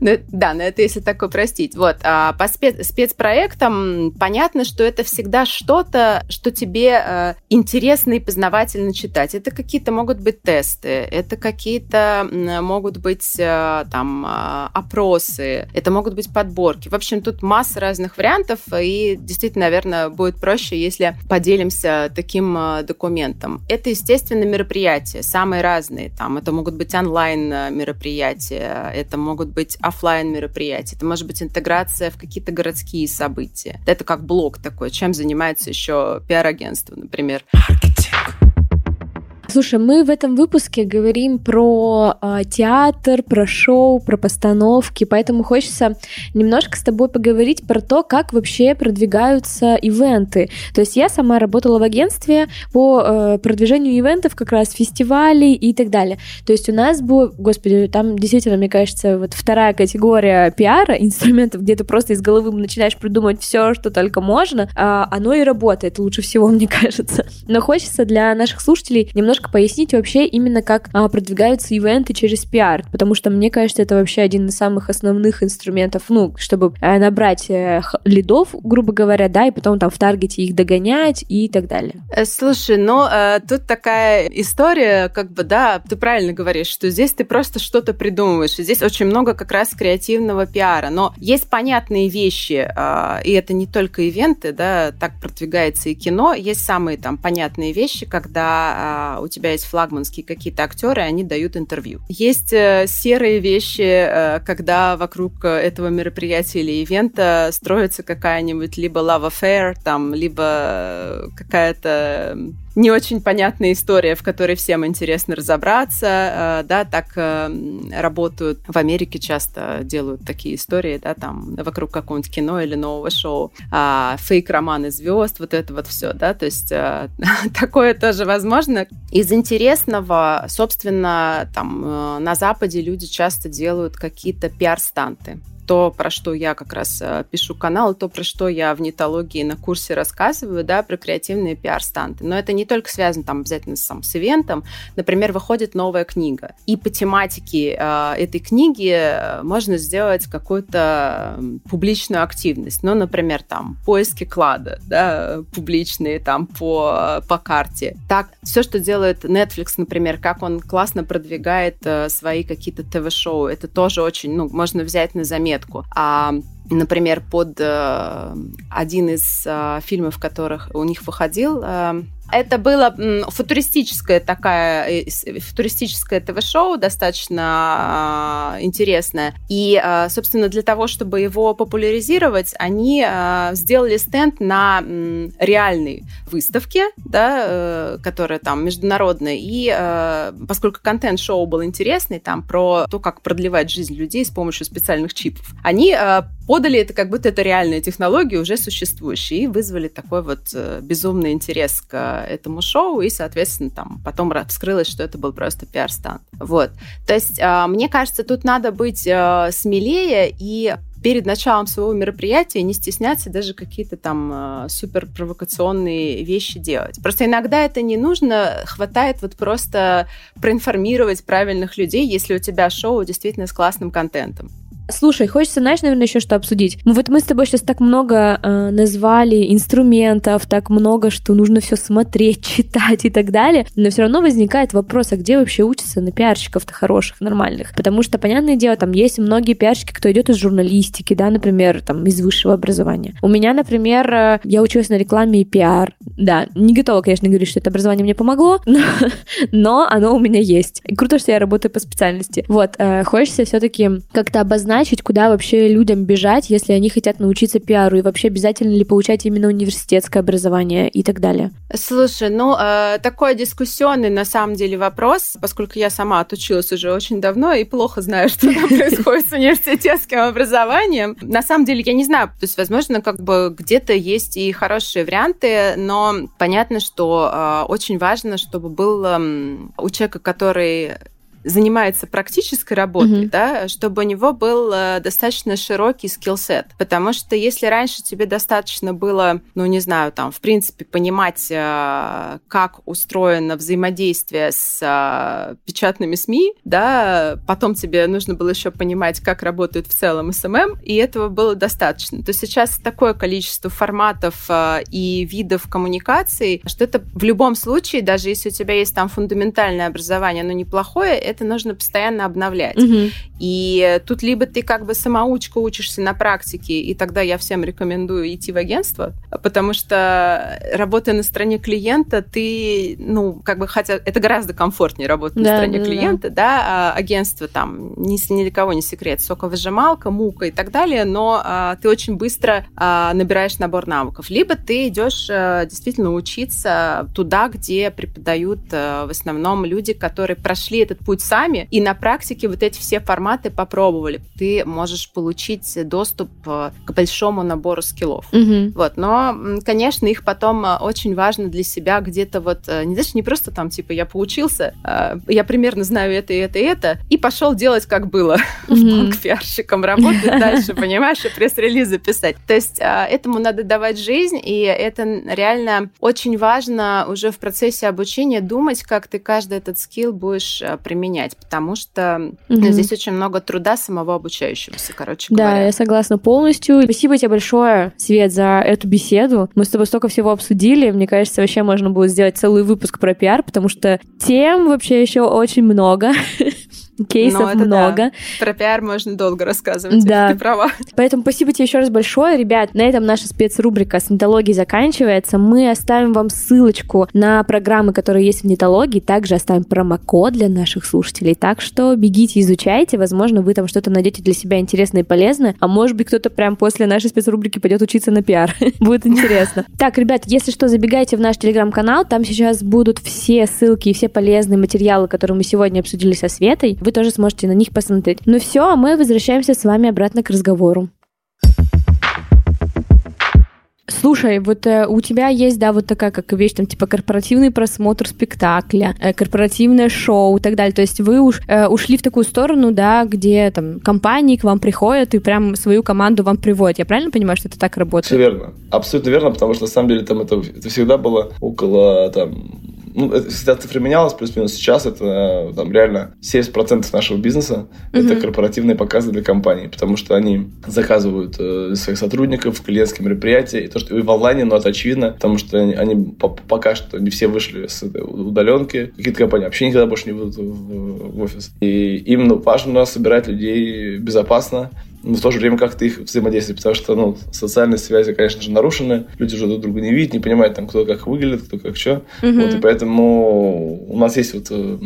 Да, но это если так упростить. Вот. А по спец спецпроектам понятно, что это всегда что-то, что тебе э, интересно и познавательно читать. Это какие-то могут быть тесты, это какие-то могут быть э, там э, опросы, это могут быть подборки. В общем, тут масса разных вариантов, и действительно, наверное, будет проще, если поделимся таким э, документом. Это, естественно, мероприятия, самые разные. Там это могут быть онлайн э, мероприятия, это могут быть офлайн мероприятия, это может быть интеграция в какие-то городские события. Это как блог такой, чем занимается еще пиар-агентство, например. Маркетинг. Слушай, мы в этом выпуске говорим про э, театр, про шоу, про постановки, поэтому хочется немножко с тобой поговорить про то, как вообще продвигаются ивенты. То есть я сама работала в агентстве по э, продвижению ивентов, как раз фестивалей и так далее. То есть у нас было, господи, там действительно, мне кажется, вот вторая категория пиара, инструментов, где ты просто из головы начинаешь придумывать все, что только можно, э, оно и работает лучше всего, мне кажется. Но хочется для наших слушателей немножко немножко пояснить вообще именно, как а, продвигаются ивенты через пиар, потому что мне кажется, это вообще один из самых основных инструментов, ну, чтобы а, набрать э, лидов, грубо говоря, да, и потом там в таргете их догонять и так далее. Э, слушай, ну, э, тут такая история, как бы, да, ты правильно говоришь, что здесь ты просто что-то придумываешь, и здесь очень много как раз креативного пиара, но есть понятные вещи, э, и это не только ивенты, да, так продвигается и кино, есть самые там понятные вещи, когда у тебя есть флагманские какие-то актеры, они дают интервью. Есть э, серые вещи, э, когда вокруг этого мероприятия или ивента строится какая-нибудь либо love affair, там, либо какая-то не очень понятная история, в которой всем интересно разобраться, э, да, так э, работают. В Америке часто делают такие истории, да, там вокруг какого-нибудь кино или нового шоу, а, фейк-романы звезд, вот это вот все, да, то есть э, такое тоже возможно. Из интересного, собственно, там на Западе люди часто делают какие-то пиар-станты то, про что я как раз э, пишу канал, то, про что я в нетологии на курсе рассказываю, да, про креативные пиар-станты. Но это не только связано там обязательно сам, с ивентом. Например, выходит новая книга. И по тематике э, этой книги э, можно сделать какую-то публичную активность. Ну, например, там поиски клада, да, публичные там по, по карте. Так, все, что делает Netflix, например, как он классно продвигает э, свои какие-то ТВ-шоу, это тоже очень, ну, можно взять на заметку заметку. А например, под э, один из э, фильмов, которых у них выходил, э, это было футуристическое такая, э, футуристическое ТВ-шоу, достаточно а, интересное. И, а, собственно, для того, чтобы его популяризировать, они а, сделали стенд на реальной выставке, да, э, которая там международная. И поскольку контент шоу был интересный, там про то, как продлевать жизнь людей с помощью специальных чипов, они подали это как будто это реальная технология, уже существующая, и вызвали такой вот э, безумный интерес к этому шоу, и, соответственно, там потом вскрылось, что это был просто пиар-станд. Вот. То есть, а, мне кажется, тут надо быть э, смелее и перед началом своего мероприятия не стесняться даже какие-то там э, супер провокационные вещи делать. Просто иногда это не нужно, хватает вот просто проинформировать правильных людей, если у тебя шоу действительно с классным контентом. Слушай, хочется, знаешь, наверное, еще что обсудить. Ну вот мы с тобой сейчас так много э, назвали инструментов, так много, что нужно все смотреть, читать и так далее, но все равно возникает вопрос, а где вообще учатся на пиарщиков-то хороших, нормальных? Потому что, понятное дело, там есть многие пиарщики, кто идет из журналистики, да, например, там, из высшего образования. У меня, например, э, я училась на рекламе и пиар. Да, не готова, конечно, говорить, что это образование мне помогло, но, но оно у меня есть. И круто, что я работаю по специальности. Вот, э, хочется все-таки как-то обозначить обозначить, куда вообще людям бежать, если они хотят научиться пиару, и вообще обязательно ли получать именно университетское образование и так далее? Слушай, ну, э, такой дискуссионный на самом деле вопрос, поскольку я сама отучилась уже очень давно и плохо знаю, что там происходит с университетским образованием. На самом деле я не знаю, то есть, возможно, как бы где-то есть и хорошие варианты, но понятно, что э, очень важно, чтобы был э, у человека, который занимается практической работой, mm-hmm. да, чтобы у него был э, достаточно широкий skill set. Потому что если раньше тебе достаточно было, ну, не знаю, там, в принципе, понимать, э, как устроено взаимодействие с э, печатными СМИ, да, потом тебе нужно было еще понимать, как работает в целом SMM, и этого было достаточно. То сейчас такое количество форматов и видов коммуникаций, что это в любом случае, даже если у тебя есть там фундаментальное образование, оно неплохое, это нужно постоянно обновлять. Угу. И тут либо ты как бы самоучка учишься на практике, и тогда я всем рекомендую идти в агентство, потому что работая на стороне клиента, ты, ну, как бы, хотя это гораздо комфортнее работать да, на стороне да, клиента, да, да а агентство там ни, ни для кого не секрет, соковыжималка, мука и так далее, но а, ты очень быстро а, набираешь набор навыков. Либо ты идешь а, действительно учиться туда, где преподают а, в основном люди, которые прошли этот путь сами, и на практике вот эти все форматы попробовали. Ты можешь получить доступ э, к большому набору скиллов. Угу. Вот, но, конечно, их потом э, очень важно для себя где-то вот, э, не знаешь, не просто там, типа, я поучился, я примерно знаю это и это и это, и пошел делать, как было, угу. пиарщиком работать дальше, понимаешь, и пресс-релизы писать. То есть этому надо давать жизнь, и это реально очень важно уже в процессе обучения думать, как ты каждый этот скилл будешь применять менять, потому что угу. здесь очень много труда самого обучающегося, короче говоря. Да, я согласна полностью. Спасибо тебе большое, Свет, за эту беседу. Мы с тобой столько всего обсудили. Мне кажется, вообще можно будет сделать целый выпуск про пиар, потому что тем вообще еще очень много. Кейсов ну, много. Да. Про пиар можно долго рассказывать. Да. Ты права. Поэтому спасибо тебе еще раз большое. Ребят, на этом наша спецрубрика с нетологией заканчивается. Мы оставим вам ссылочку на программы, которые есть в нетологии. Также оставим промокод для наших слушателей. Так что бегите, изучайте. Возможно, вы там что-то найдете для себя интересное и полезное. А может быть, кто-то прям после нашей спецрубрики пойдет учиться на пиар. Будет интересно. Так, ребят, если что, забегайте в наш телеграм-канал. Там сейчас будут все ссылки и все полезные материалы, которые мы сегодня обсудили со Светой вы тоже сможете на них посмотреть. Ну все, а мы возвращаемся с вами обратно к разговору. Слушай, вот э, у тебя есть, да, вот такая как вещь, там, типа корпоративный просмотр спектакля, э, корпоративное шоу и так далее. То есть вы уж э, ушли в такую сторону, да, где там компании к вам приходят и прям свою команду вам приводят. Я правильно понимаю, что это так работает? Все верно. Абсолютно верно, потому что на самом деле там это, это всегда было около там ну, это всегда цифра менялась, плюс-минус сейчас это там реально 70% нашего бизнеса mm-hmm. это корпоративные показы для компаний, потому что они заказывают э, своих сотрудников, клиентские мероприятия, и то, что и в онлайне, но это очевидно, потому что они, они пока что не все вышли с этой удаленки, какие-то компании вообще никогда больше не будут в, в офис. И им ну, важно собирать людей безопасно, но в то же время как-то их взаимодействовать, потому что, ну, социальные связи, конечно же, нарушены, люди уже друг друга не видят, не понимают, там, кто как выглядит, кто как что, mm-hmm. вот, и поэтому у нас есть вот э,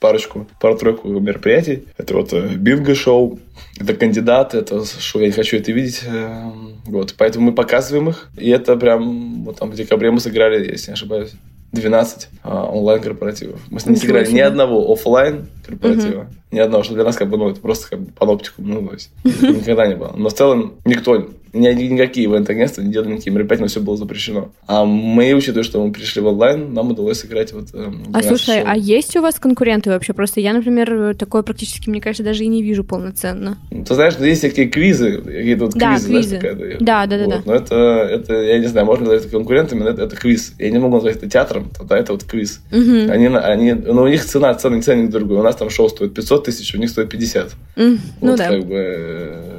парочку, пару-тройку мероприятий. Это вот э, бинго-шоу, это кандидаты, это шоу «Я не хочу это видеть». Э, вот, поэтому мы показываем их. И это прям, вот там в декабре мы сыграли, если не ошибаюсь, 12 а, онлайн-корпоративов. Мы с ними не сыграли ни одного офлайн корпоратива, угу. ни одного, что для нас как бы, ну, это просто как бы паноптикум, ну, то есть никогда не было. Но в целом никто ни, никакие ивент-агентства не делали никакие мероприятия, все было запрещено. А мы, учитывая, что мы пришли в онлайн, нам удалось сыграть вот... Э, а слушай, шоу. а есть у вас конкуренты вообще? Просто я, например, такое практически, мне кажется, даже и не вижу полноценно. Ты знаешь, есть такие квизы, какие-то вот да, квизы, квизы. Знаешь, да, да, да, вот. да. Но это, это, я не знаю, можно назвать это конкурентами, но это, это квиз. Я не могу назвать это театром, тогда это вот квиз. Угу. Они, они, ну, у них цена, ценник, ценник другой. У нас там шоу стоит 500 тысяч, у них стоит 50. Mm, вот, ну да. Как бы,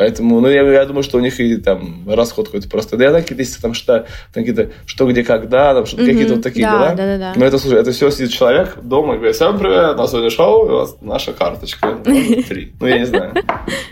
поэтому, ну, я, я думаю, что у них и там расход какой-то просто. Да, да, какие-то есть там что, там какие-то что, где, когда, там что-то, mm-hmm. какие-то вот такие да, дела. Да, да, да. Но это, слушай, это все сидит человек дома и говорит, всем привет, на сегодня шоу, у вас наша карточка. Три. Ну, я не знаю.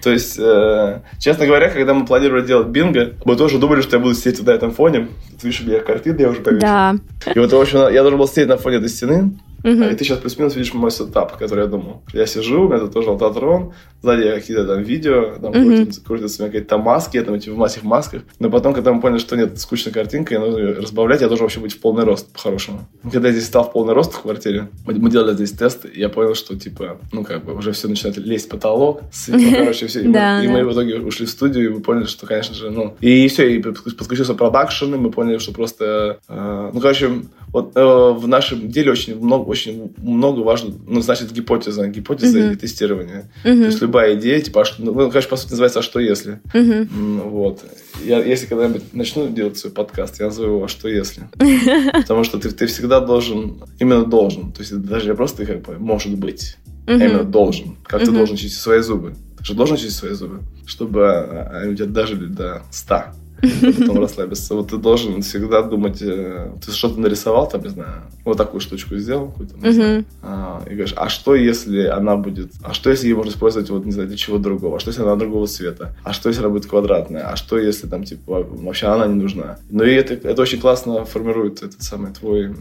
То есть, э, честно говоря, когда мы планировали делать бинго, мы тоже думали, что я буду сидеть на этом фоне. Ты видишь, у меня картины, я уже повесил. Да. И вот, в общем, я должен был сидеть на фоне этой стены, Угу. И ты сейчас плюс-минус видишь мой setup, который я думал. Я сижу, у меня тут тоже алтатрон, сзади какие-то там видео, там угу. крутятся, крутятся какие-то там маски, я там эти в этих масках. Но потом, когда мы поняли, что нет, скучная картинка, я нужно разбавлять, я должен вообще быть в полный рост, по-хорошему. Когда я здесь стал в полный рост в квартире, мы делали здесь тест, и я понял, что, типа, ну, как бы, уже все начинает лезть в потолок, ну, короче, все. И, мы, и мы в итоге ушли в студию, и мы поняли, что, конечно же, ну... И все, и подключился продакшн, и мы поняли, что просто... Э, ну, короче, вот э, в нашем деле очень много, очень много важно, ну, значит, гипотеза, гипотеза uh-huh. и тестирование. Uh-huh. То есть любая идея, типа, а что, ну, конечно, по сути называется «А что если?». Uh-huh. Вот. Я, если когда-нибудь начну делать свой подкаст, я назову его «А что если?». Потому что ты, ты всегда должен, именно должен, то есть даже не просто как бы «может быть», а именно должен. Как ты должен чистить свои зубы. Ты же должен чистить свои зубы, чтобы они у тебя дожили до 100 потом расслабиться. Вот ты должен всегда думать, э, ты что-то нарисовал, там, не знаю, вот такую штучку сделал, какую-то, а, и говоришь, а что если она будет, а что если ее можно использовать, вот, не знаю, для чего другого, а что если она другого цвета, а что если она будет квадратная, а что если там, типа, вообще она не нужна. Ну и это, это очень классно формирует этот самый твой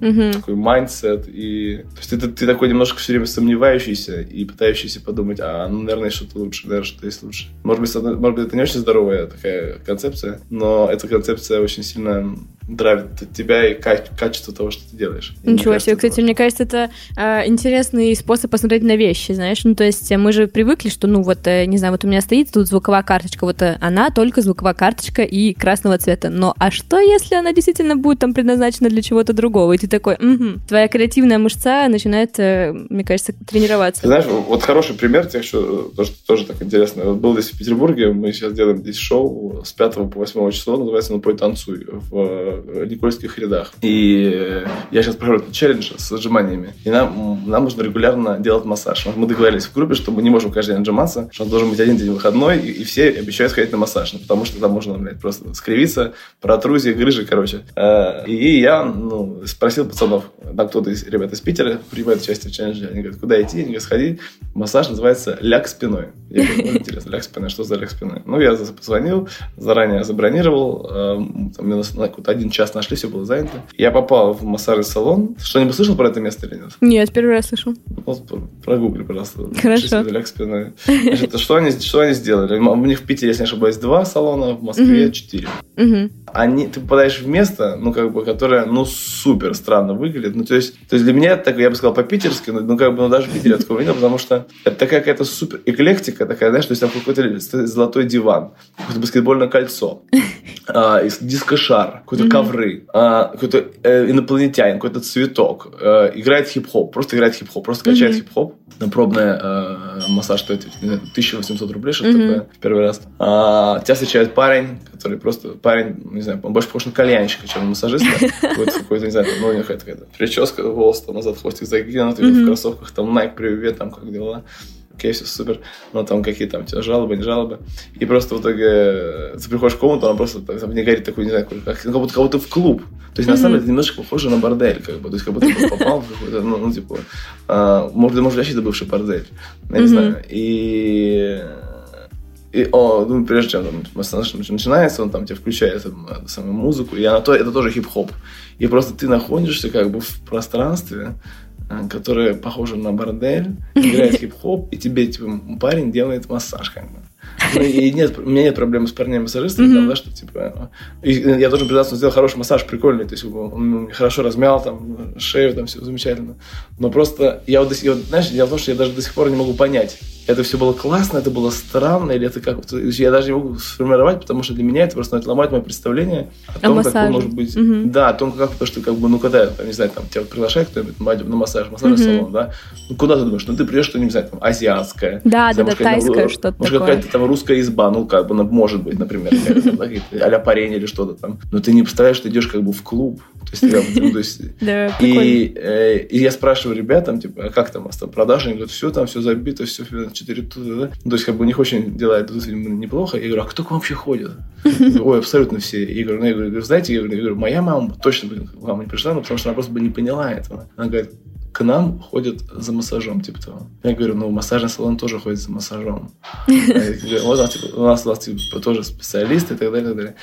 угу. такой mindset. И... То есть ты, ты, ты такой немножко все время сомневающийся и пытающийся подумать, а, ну, наверное, что-то лучше, наверное, что-то есть лучше. Может быть, может быть, это не очень здоровая такая концепция, но эта концепция очень сильно драйвит тебя и качество того, что ты делаешь. Ничего себе. Кстати, мне кажется, это э, интересный способ посмотреть на вещи, знаешь. Ну, то есть мы же привыкли, что, ну, вот, э, не знаю, вот у меня стоит тут звуковая карточка, вот э, она только звуковая карточка и красного цвета. Но а что, если она действительно будет там предназначена для чего-то другого? И ты такой, угу. твоя креативная мышца начинает, э, мне кажется, тренироваться. Ты знаешь, вот хороший пример тех, что тоже, тоже так интересно. Вот был здесь в Петербурге, мы сейчас делаем здесь шоу с 5 по 8 числа, называется «Ну, пой танцуй» в э, Никольских рядах. И э, я сейчас прохожу челлендж с отжиманиями. И нам, нам нужно регулярно делать массаж. Мы договорились в группе, что мы не можем каждый день отжиматься, что должен быть один день выходной, и, и все обещают сходить на массаж, ну, потому что там можно, блядь, просто скривиться, протрузии, грыжи, короче. И я ну, спросил пацанов, там кто-то из ребят из Питера принимает участие в челлендже, они говорят, куда идти? Они говорят, сходи. Массаж называется ляг спиной. Я говорю, ну, интересно, ляг спиной, что за ляг спиной? Ну, я позвонил, заранее забронировал, там мне на какой-то один час нашли, все было занято. Я попал в массажный салон. Что-нибудь слышал про это место или нет? Нет, первый раз слышал. Вот, прогугли, пожалуйста. Хорошо. Значит, что они, что они сделали? У них в Питере, если не ошибаюсь, два салона, в Москве четыре. Они, ты попадаешь в место, ну, как бы, которое, ну, супер странно выглядит. Ну, то есть, то есть для меня это, я бы сказал, по-питерски, но, ну, как бы, ну, даже в Питере такого не было, потому что это такая какая-то супер эклектика такая, знаешь, то есть там какой-то золотой диван, какое-то баскетбольное кольцо, а, дискошар, какой-то ковры, а, какой-то э, инопланетянин, какой-то цветок, э, играет хип-хоп, просто играет хип-хоп, просто качает хип-хоп. Пробная э, массаж стоит 1800 рублей, что-то такое, первый раз. А, тебя встречает парень, который просто парень, не знаю, он больше похож на кальянщика, чем на массажиста. Какой-то, не знаю, ну, у него какая-то прическа, волосы там назад, хвостик загинут, в кроссовках, там, Nike, привет, там, как дела окей, все супер, но там какие там тебя жалобы, не жалобы. И просто в итоге э, ты приходишь в комнату, она просто там не горит такой, не знаю, как, как будто, будто в клуб. То есть, на самом деле, немножко похоже на бордель, как бы. То есть, как будто ты попал в какой-то, ну, ну типа, а, может, может, вообще это бывший бордель. Я не знаю. И И, о, ну, прежде чем там, массаж начинается, он там тебе включает там, самую музыку, и она, то, это тоже хип-хоп. И просто ты находишься как бы в пространстве, э, которое похоже на бордель, играет хип-хоп, и тебе типа, парень делает массаж как бы. Ну, и нет, у меня нет проблем с парнями-массажистами, mm-hmm. да, что, типа, и я должен признаться, он сделал хороший массаж, прикольный, то есть он хорошо размял, там, шею, там, все замечательно. Но просто, я вот, я, знаешь, дело в том, что я даже до сих пор не могу понять, это все было классно, это было странно, или это как я даже не могу сформировать, потому что для меня это просто начинает ломать мое представление о том, а как он может быть. Угу. Да, о том, как то, что как бы, ну, когда, там, не знаю, там, тебя приглашает кто-нибудь на массаж, массажный угу. салон, да, ну, куда ты думаешь? Ну, ты придешь, что, не знаю, там, азиатское. Да, да, да, тайское что-то Может, какая-то там русская изба, ну, как бы, ну, может быть, например, а-ля парень или что-то там. Но ты не представляешь, что ты идешь как бы в клуб, то есть, ну, то есть, и, э, и я спрашиваю ребятам, типа, а как там у вас там продажи? Они говорят, все там, все забито, все 4 туда, ну, То есть, как бы у них очень дела идут неплохо. Я говорю, а кто к вам вообще ходит? Ой, абсолютно все. И говорю, ну, я говорю, знаете, я говорю, моя мама точно бы к вам не пришла, но потому что она просто бы не поняла этого. Она говорит, к нам ходят за массажом, типа того. Я говорю, ну, массажный салон тоже ходит за массажом. Вот у нас, типа, у нас, у нас типа, тоже специалисты и так далее, и так далее.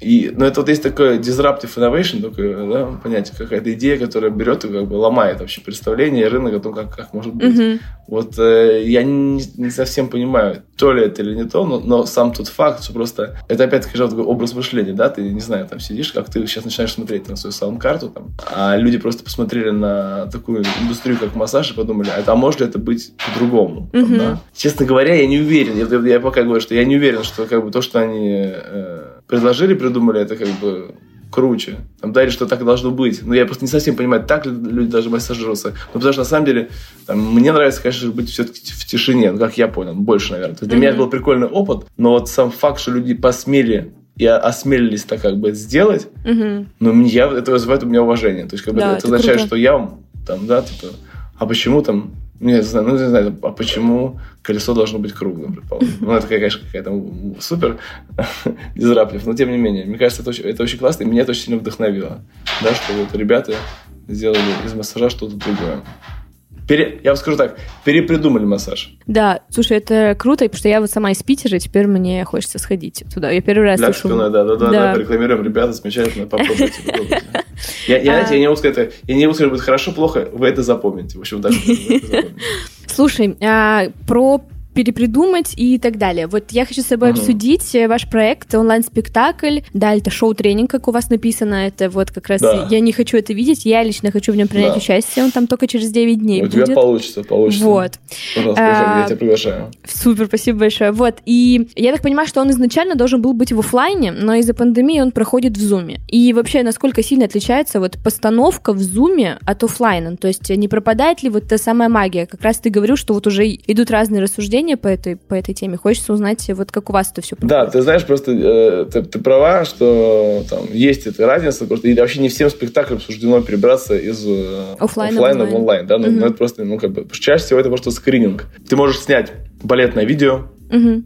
И, ну, это вот есть такое disruptive innovation, такое да, понятие, какая-то идея, которая берет и как бы ломает вообще представление рынок о том, как, как может быть. Mm-hmm. Вот э, я не, не совсем понимаю, то ли это или не то, но, но сам тот факт, что просто это опять-таки такой образ мышления, да, ты, не знаю, там сидишь, как ты сейчас начинаешь смотреть на свою саунд-карту, там, а люди просто посмотрели на такую индустрию, как массаж, и подумали, а, а может ли это быть по-другому, mm-hmm. да? Честно говоря, я не уверен, я, я пока говорю, что я не уверен, что как бы то, что они э, предложили, придумали, это как бы круче. Там, да, или что так должно быть. Но я просто не совсем понимаю, так ли люди должны массажироваться. Ну, потому что, на самом деле, там, мне нравится, конечно, быть все-таки в тишине, ну, как я понял, больше, наверное. То есть для mm-hmm. меня это был прикольный опыт, но вот сам факт, что люди посмели и осмелились так как бы сделать, mm-hmm. ну, я, это вызывает у меня уважение. То есть, как бы, да, это, это означает, круто. что я там, да, типа, а почему там не знаю, ну, не знаю, а почему колесо должно быть круглым, предположим. Ну, это, конечно, какая-то супер дизраптив, но тем не менее, мне кажется, это очень, это очень классно, и меня это очень сильно вдохновило, да, что вот ребята сделали из массажа что-то другое. Пере, я вам скажу так, перепридумали массаж. Да, слушай, это круто, потому что я вот сама из Питера, теперь мне хочется сходить туда. Я первый раз слышу. Да, да, да, да, да, рекламируем, ребята, замечательно, попробуйте. Я, я, знаете, я не могу сказать, я не могу сказать, будет хорошо, плохо, вы это запомните. В общем, даже Слушай, а, про перепридумать и так далее. Вот я хочу с тобой uh-huh. обсудить э, ваш проект онлайн-спектакль. Да, это шоу-тренинг, как у вас написано. Это вот как раз да. я не хочу это видеть. Я лично хочу в нем принять да. участие. Он там только через 9 дней У будет. тебя получится, получится. Вот. Пожалуйста, а, я тебя приглашаю. Супер, спасибо большое. Вот. И я так понимаю, что он изначально должен был быть в офлайне, но из-за пандемии он проходит в зуме. И вообще, насколько сильно отличается вот постановка в зуме от офлайна? То есть не пропадает ли вот та самая магия? Как раз ты говорил, что вот уже идут разные рассуждения мнение по этой, по этой теме. Хочется узнать, вот как у вас это все проходит. Да, ты знаешь, просто э, ты, ты права, что там есть эта разница, что и вообще не всем спектаклям суждено перебраться из э, офлайна, офлайна в онлайн. Да? Ну, угу. ну, это просто, ну, как бы, чаще всего это просто скрининг. Ты можешь снять балетное видео, угу.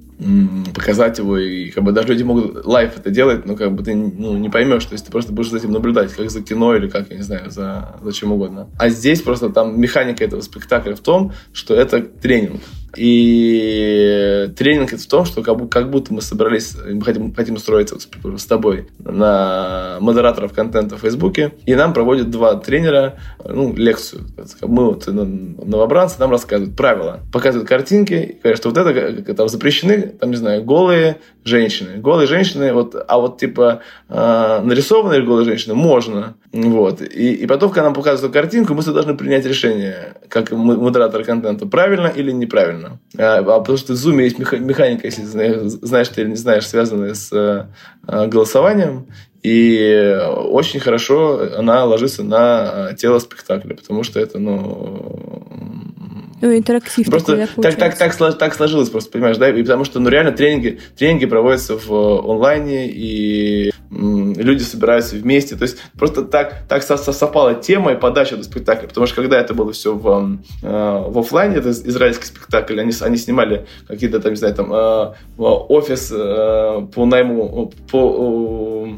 Показать его, и как бы даже люди могут лайф это делать, но как бы ты ну, не поймешь, то есть ты просто будешь за этим наблюдать, как за кино или как, я не знаю, за, за чем угодно. А здесь просто там механика этого спектакля в том, что это тренинг. И тренинг это в том, что как, будто, как будто мы собрались, мы хотим, хотим устроиться с тобой на модераторов контента в Фейсбуке, и нам проводят два тренера, ну, лекцию. Мы вот новобранцы нам рассказывают правила, показывают картинки, говорят, что вот это там запрещены, там, не знаю, голые женщины. Голые женщины, вот, а вот типа э, нарисованные голые женщины можно. Вот. И, и потом, когда нам показывают эту картинку, мы должны принять решение, как модератор контента, правильно или неправильно. А, а потому что в Zoom есть механика, если знаешь ты или не знаешь, связанная с э, голосованием. И очень хорошо она ложится на тело спектакля, потому что это, ну, ну, интерактив просто так, так, так, так, так сложилось, просто, понимаешь, да, и потому что, ну, реально тренинги, тренинги проводятся в онлайне, и люди собираются вместе, то есть просто так, так совпала тема и подача до спектакля, потому что когда это было все в, э, в офлайне, это израильский спектакль, они, они снимали какие-то там, не знаю, там э, офис э, по найму, по,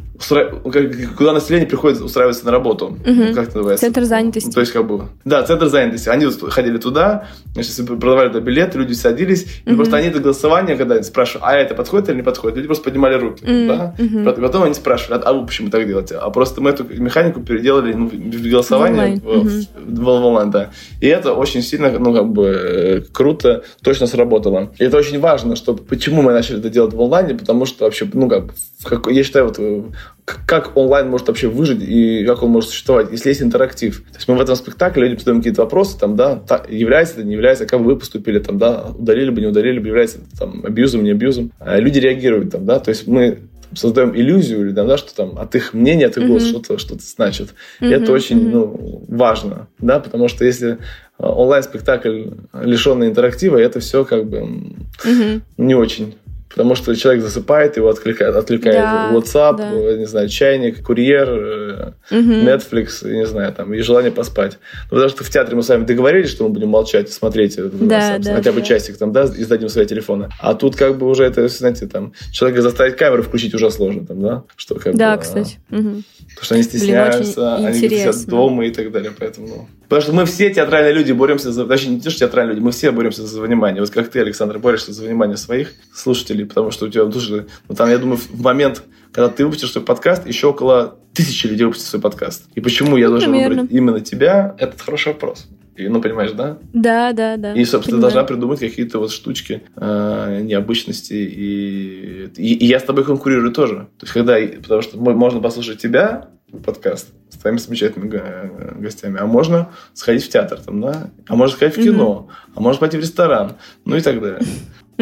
куда население приходит устраиваться на работу, угу. как это называется? Центр занятости. То есть как бы, да, центр занятости, они ходили туда, Значит, продавали да, билеты, люди садились, и mm-hmm. просто они до голосования, когда спрашивали, а это подходит или не подходит, люди просто поднимали руки, mm-hmm. да? Mm-hmm. Потом они спрашивали, а вы почему так делаете? А просто мы эту механику переделали ну, в голосование в, mm-hmm. в, в, в онлайн, да. И это очень сильно, ну, как бы, э, круто, точно сработало. И это очень важно, что почему мы начали это делать в онлайне, потому что вообще, ну, как, как я считаю, вот э, как онлайн может вообще выжить и как он может существовать, если есть интерактив. То есть мы в этом спектакле людям задаем какие-то вопросы, там, да, та, является это, не является, как бы вы поступили, там, да, удалили бы, не удалили бы, является это, там, абьюзом, не абьюзом. А люди реагируют, там, да, то есть мы создаем иллюзию, да, что там от их мнения, от их голоса mm-hmm. что-то, что-то значит. Mm-hmm. И это очень ну, важно, да, потому что если а, онлайн-спектакль лишенный интерактива, это все как бы mm-hmm. не очень Потому что человек засыпает, его откликает, отвлекает да, WhatsApp, да. не знаю, чайник, курьер, угу. Netflix, не знаю, там, и желание поспать. Ну, потому что в театре мы с вами договорились, что мы будем молчать смотреть э, да, да, хотя бы да. часик там, да, и сдадим свои телефоны. А тут как бы уже это, знаете, там, человека заставить камеру включить уже сложно, там, да? Что как да, бы, кстати. Угу. Потому что они стесняются, Блин, они сидят дома и так далее, поэтому... Потому что мы все театральные люди боремся за... Точнее, не то, что театральные люди, мы все боремся за внимание. Вот как ты, Александр, борешься за внимание своих слушателей, потому что у тебя тоже... Ну, там, я думаю, в момент, когда ты выпустишь свой подкаст, еще около тысячи людей выпустят свой подкаст. И почему я ну, должен примерно. выбрать именно тебя, это хороший вопрос. И, ну, понимаешь, да? Да, да, да. И, собственно, Понимаю. ты должна придумать какие-то вот штучки, э, необычности. И, и, и я с тобой конкурирую тоже. То есть, когда... Потому что можно послушать тебя, подкаст с твоими замечательными гостями, а можно сходить в театр, там, да? а можно сходить в кино, mm-hmm. а можно пойти в ресторан, ну и так далее.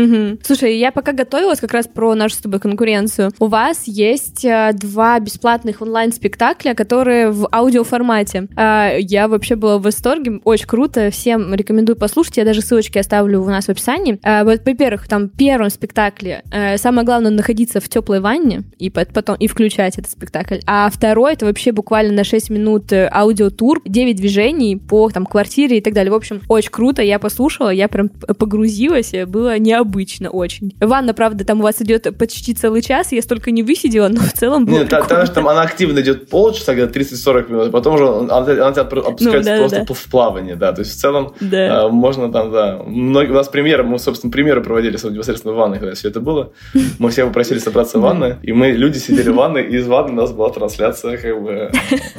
Угу. Слушай, я пока готовилась как раз про нашу с тобой конкуренцию. У вас есть э, два бесплатных онлайн-спектакля, которые в аудиоформате. Э, я вообще была в восторге, очень круто, всем рекомендую послушать, я даже ссылочки оставлю у нас в описании. Э, вот, во-первых, там в первом спектакле э, самое главное находиться в теплой ванне и потом и включать этот спектакль. А второй это вообще буквально на 6 минут э, аудиотур, 9 движений по там квартире и так далее. В общем, очень круто, я послушала, я прям погрузилась, было необычно необычно очень. Ванна, правда, там у вас идет почти целый час, я столько не высидела, но в целом было Нет, потому что там она активно идет полчаса, где-то 30-40 минут, а потом уже она, она тебя опускается ну, да, просто да. в плавание, да, то есть в целом да. э, можно там, да, многие, у нас премьера, мы, собственно, премьеру проводили непосредственно в ванной, когда все это было, мы все попросили собраться в ванной, и мы, люди сидели в ванной, и из ванны у нас была трансляция, как бы,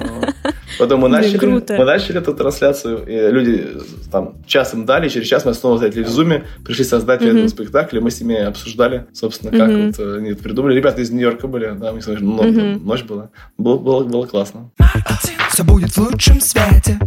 Потом мы начали, круто. мы начали эту трансляцию, и люди там час им дали, через час мы снова взяли в зуме, пришли создатели mm-hmm. этого спектакля, мы с ними обсуждали, собственно, как mm-hmm. вот э, они это придумали. Ребята из Нью-Йорка были, да, мы сказали, ну, mm-hmm. ночь была. Было, было, было классно. Все будет в лучшем свете.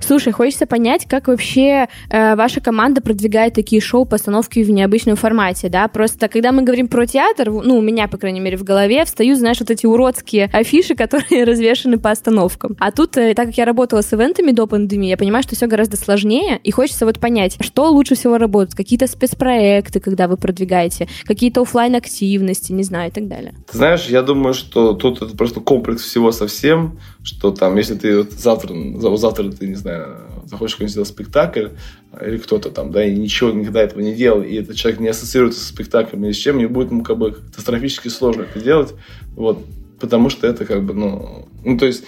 Слушай, хочется понять, как вообще э, ваша команда продвигает такие шоу, постановки в необычном формате, да? Просто когда мы говорим про театр, ну, у меня, по крайней мере, в голове встают, знаешь, вот эти уродские афиши, которые развешаны по остановкам. А тут, э, так как я работала с ивентами до пандемии, я понимаю, что все гораздо сложнее, и хочется вот понять, что лучше всего работает, какие-то спецпроекты, когда вы продвигаете, какие-то офлайн активности не знаю, и так далее. Ты знаешь, я думаю, что тут это просто комплекс всего совсем, что там, если ты вот завтра, завтра ты, не знаю, захочешь какой-нибудь спектакль, или кто-то там, да, и ничего никогда этого не делал, и этот человек не ассоциируется с спектаклем или с чем, мне будет, ну, как бы катастрофически сложно это делать, вот, потому что это как бы, ну, ну, то есть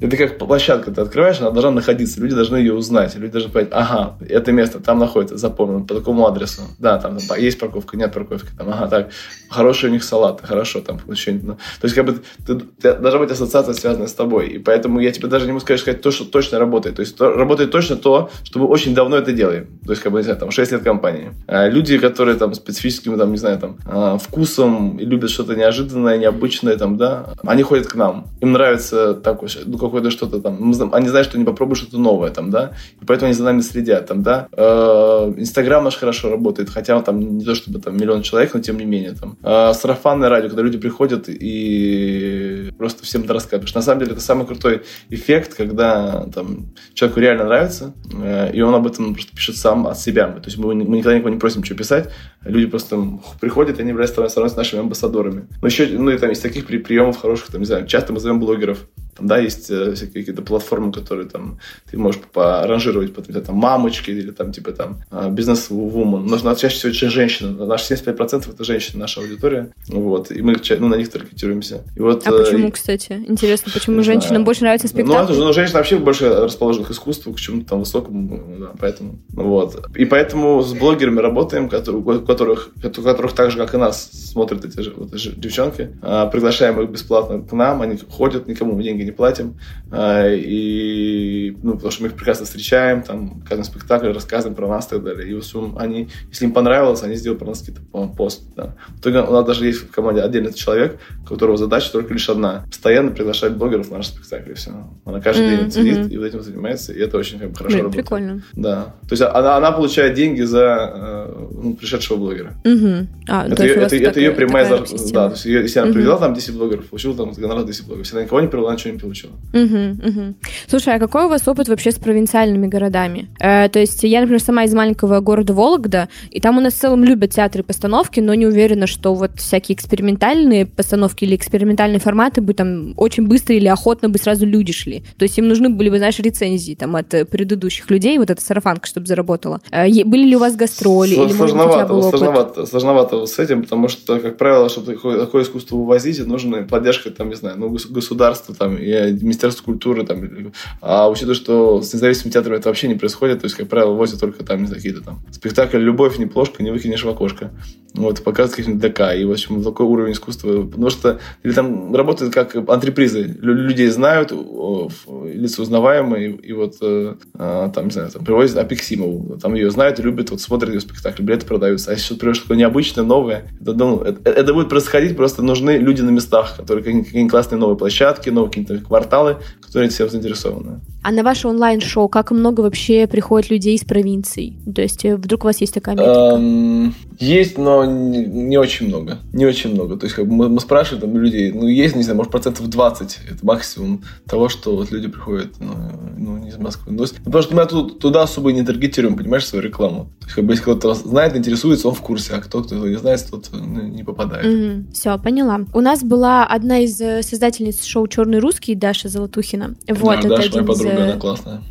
это как площадка ты открываешь, она должна находиться, люди должны ее узнать, люди должны понять, ага, это место там находится, запомнено, по такому адресу, да, там, там есть парковка, нет парковки, там, ага, так, хорошие у них салаты, хорошо, там, что-нибудь, ну, то есть, как бы, ты, ты, должна быть ассоциация, связанная с тобой, и поэтому я тебе даже не могу сказать, сказать то, что точно работает, то есть, то, работает точно то, что мы очень давно это делаем, то есть, как бы, не знаю, там, 6 лет компании. А люди, которые, там, специфическим, там, не знаю, там, а, вкусом любят что-то неожиданное, необычное, там, да, они ходят к нам, им нравится такой, ну, какое-то что-то там. Они знают, что не попробуют что-то новое там, да, и поэтому они за нами следят там, да. Э, Инстаграм наш хорошо работает, хотя там не то чтобы там миллион человек, но тем не менее там. Э, сарафанное радио, когда люди приходят и просто всем это рассказываешь. На самом деле это самый крутой эффект, когда там человеку реально нравится, э, и он об этом просто пишет сам от себя. То есть мы, мы никогда никого не просим что писать, люди просто приходят, и они являются становятся нашими амбассадорами. Но еще, ну, и там из таких приемов хороших, там, не знаю, часто мы зовем блогеров, там, да, есть э, всякие какие-то платформы, которые там ты можешь поранжировать, по, там, мамочки или там, типа, там, а, бизнес-вумен. Но чаще всего это женщина. Наш 75% это женщины, наша аудитория. Вот. И мы ну, на них таргетируемся. И вот, а почему, и... кстати? Интересно, почему женщинам больше нравится спектакль? Ну, это же, ну, женщины вообще больше расположены к искусству, к чему-то там высокому, да, поэтому, вот. И поэтому с блогерами работаем, которые, которых, которых так же, как и нас, смотрят эти же, вот, эти девчонки. А, приглашаем их бесплатно к нам, они ходят, никому мы деньги не платим. А, и, ну, потому что мы их прекрасно встречаем, там, каждый спектакль рассказываем про нас и так далее. И в общем, они, если им понравилось, они сделают про нас какие-то, пост. Да. В итоге у нас даже есть в команде отдельный человек, у которого задача только лишь одна. Постоянно приглашать блогеров в наш спектакль, и все. Она каждый mm-hmm. день сидит mm-hmm. и вот этим занимается, и это очень как бы, хорошо Блин, работает. прикольно. Да. То есть она, она получает деньги за э, ну, пришедшего блогера. Mm-hmm. А, это, ее, это, это ее прямая зарплата. Да, то есть если она mm-hmm. привела там 10 блогеров, получила там гонорар 10 блогеров. Если она никого не привела, ничего не получила. Mm-hmm. Mm-hmm. Слушай, а какой у вас опыт вообще с провинциальными городами? Э, то есть я, например, сама из маленького города Вологда, и там у нас в целом любят театры и постановки, но не уверена, что вот всякие экспериментальные постановки или экспериментальные форматы бы там очень быстро или охотно бы сразу люди шли. То есть им нужны были бы, знаешь, рецензии там от предыдущих людей, вот эта сарафанка, чтобы заработала. Э, были ли у вас гастроли? Или, может быть, у тебя был сложновато, сложновато с этим, потому что, как правило, чтобы такое, такое искусство вывозить, нужна поддержка, там, не знаю, ну, государства, там, и Министерство культуры, там, а учитывая, что с независимым театром это вообще не происходит, то есть, как правило, возят только там, какие-то там спектакль «Любовь, не плошка, не выкинешь в окошко». Вот, показывают каких-нибудь ДК, и, в общем, такой уровень искусства, потому что, или там работают как антрепризы, людей знают, лица узнаваемые, и, и вот, э, а, там, не знаю, там, привозят Апексимову, там ее знают, любят, вот смотрят ее спектакль, билеты продаются, а если что-то что-то необычное, новое, это, ну, это, это будет происходить, просто нужны люди на местах, которые какие-нибудь классные новые площадки, новые какие-то кварталы, которые всем заинтересованы. А на ваше онлайн-шоу как много вообще приходит людей из провинций? То есть э, вдруг у вас есть такая метрика? Um, есть, но не, не очень много. Не очень много. То есть как бы мы, мы спрашиваем там, людей, ну есть, не знаю, может процентов 20. Это максимум того, что вот люди приходят ну, ну, не из Москвы. Ну, потому что мы тут, туда особо не таргетируем, понимаешь, свою рекламу. То есть как бы если кто-то знает, интересуется, он в курсе, а кто-то не знает, тот ну, не попадает. Mm-hmm. Все, поняла. У нас была одна из э, создательниц шоу «Черный русский» Даша Золотухина. Вот, да, это Даша, моя подруга, из... она классная.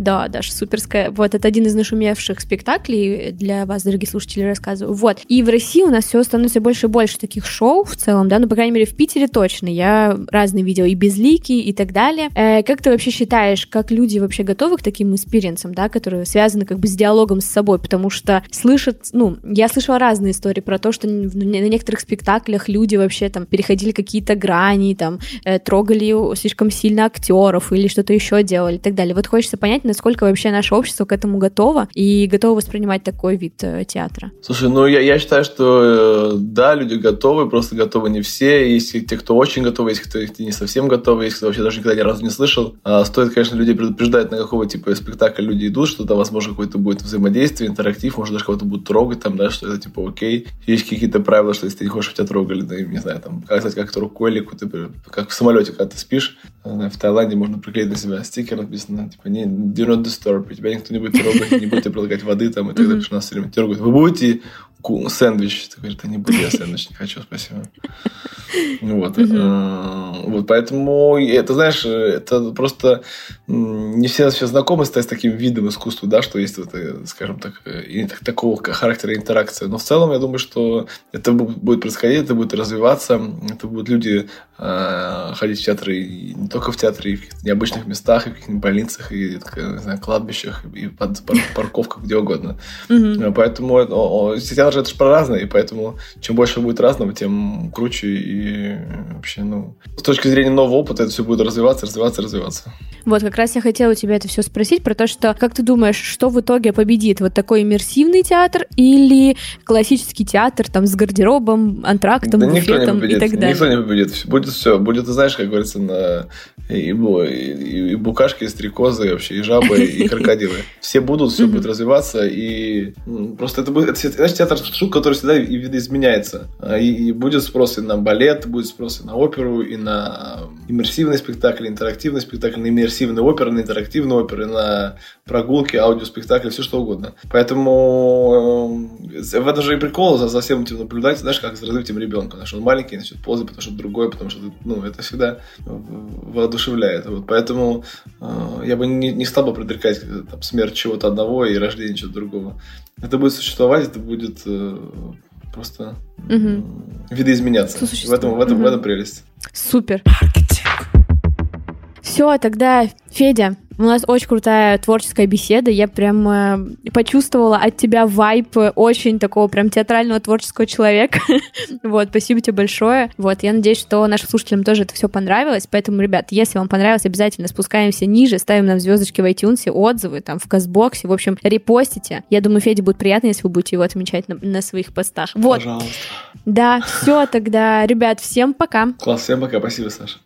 Да, Даша, суперская. Вот, это один из нашумевших спектаклей для вас, дорогие слушатели, рассказываю. Вот. И в России у нас все становится больше и больше таких шоу в целом, да, ну, по крайней мере, в Питере точно. Я разные видела и безлики, и так далее. Э, как ты вообще считаешь, как люди вообще готовы к таким experience ам, да, которые связаны как бы с диалогом с собой, потому что слышат, ну, я слышала разные истории про то, что на некоторых спектаклях люди вообще там переходили какие-то грани, там, э, трогали слишком сильно актеров или что-то еще делали и так далее. Вот хочется понять, насколько вообще наше общество к этому готово и готово воспринимать такой вид э, театра? Слушай, ну я, я считаю, что э, да, люди готовы, просто готовы не все. Есть те, кто очень готовы, есть кто не совсем готовы, есть кто вообще даже никогда ни разу не слышал. А стоит, конечно, людей предупреждать, на какого типа спектакль люди идут, что там, возможно, какой-то будет взаимодействие, интерактив, может, даже кого-то будут трогать, там, да, что это типа окей. Есть какие-то правила, что если ты не хочешь, тебя трогали, да, не знаю, там, как сказать, как рукой или как в самолете, когда ты спишь, в Таиланде можно приклеить на себя стикер, написано, типа, не, do not disturb, тебя никто не будет трогать, не будете предлагать воды там и так далее, потому что нас все время дергают. Вы будете сэндвич? Ты говоришь, да не буду я сэндвич, не хочу, спасибо. Вот. Э, вот, поэтому, это, знаешь, это просто не все сейчас знакомы с таким видом искусства, да, что есть, вот, э, скажем так, и такого характера интеракция. Но в целом, я думаю, что это будет происходить, это будет развиваться, это будут люди э, ходить в театры и не только в театре, и в необычных местах, и в каких-нибудь больницах, и не знаю, кладбищах, и под парковках, где угодно. Поэтому театр же это же про разное, и поэтому чем больше будет разного, тем круче и вообще, ну, с точки зрения нового опыта это все будет развиваться, развиваться, развиваться. Вот, как раз я хотела у тебя это все спросить про то, что, как ты думаешь, что в итоге победит? Вот такой иммерсивный театр или классический театр там с гардеробом, антрактом, да буфетом и так далее? Никто не победит. Будет все. Будет, знаешь, как говорится, на и, и, и букашки, и стрекозы, и вообще, и жабы, и крокодилы. Все будут, все будет развиваться, и просто это будет, знаешь, театр штука, который всегда видоизменяется. А, и, и будет спрос и на балет, будет спрос и на оперу, и на иммерсивный спектакль, интерактивный спектакль, на, иммер, иммерсивные оперы, на интерактивные оперы, на прогулки, аудиоспектакли, все что угодно. Поэтому э, в этом же и прикол за, за всем этим наблюдать, знаешь, как за развитием ребенка. Потому что он маленький, начнет ползать, потому что другой, потому что ну, это всегда воодушевляет. Вот, поэтому э, я бы не, не стал бы предрекать там, смерть чего-то одного и рождение чего-то другого. Это будет существовать, это будет э, просто угу. видоизменяться. В этом, в, этом, угу. в этом прелесть. Супер. Все, тогда, Федя, у нас очень крутая творческая беседа. Я прям э, почувствовала от тебя вайп очень такого прям театрального творческого человека. вот, спасибо тебе большое. Вот, я надеюсь, что нашим слушателям тоже это все понравилось. Поэтому, ребят, если вам понравилось, обязательно спускаемся ниже, ставим нам звездочки в iTunes, отзывы там в Казбоксе. В общем, репостите. Я думаю, Феде будет приятно, если вы будете его отмечать на, на своих постах. Вот. Пожалуйста. Да, все тогда, ребят, всем пока. Класс, всем пока. Спасибо, Саша.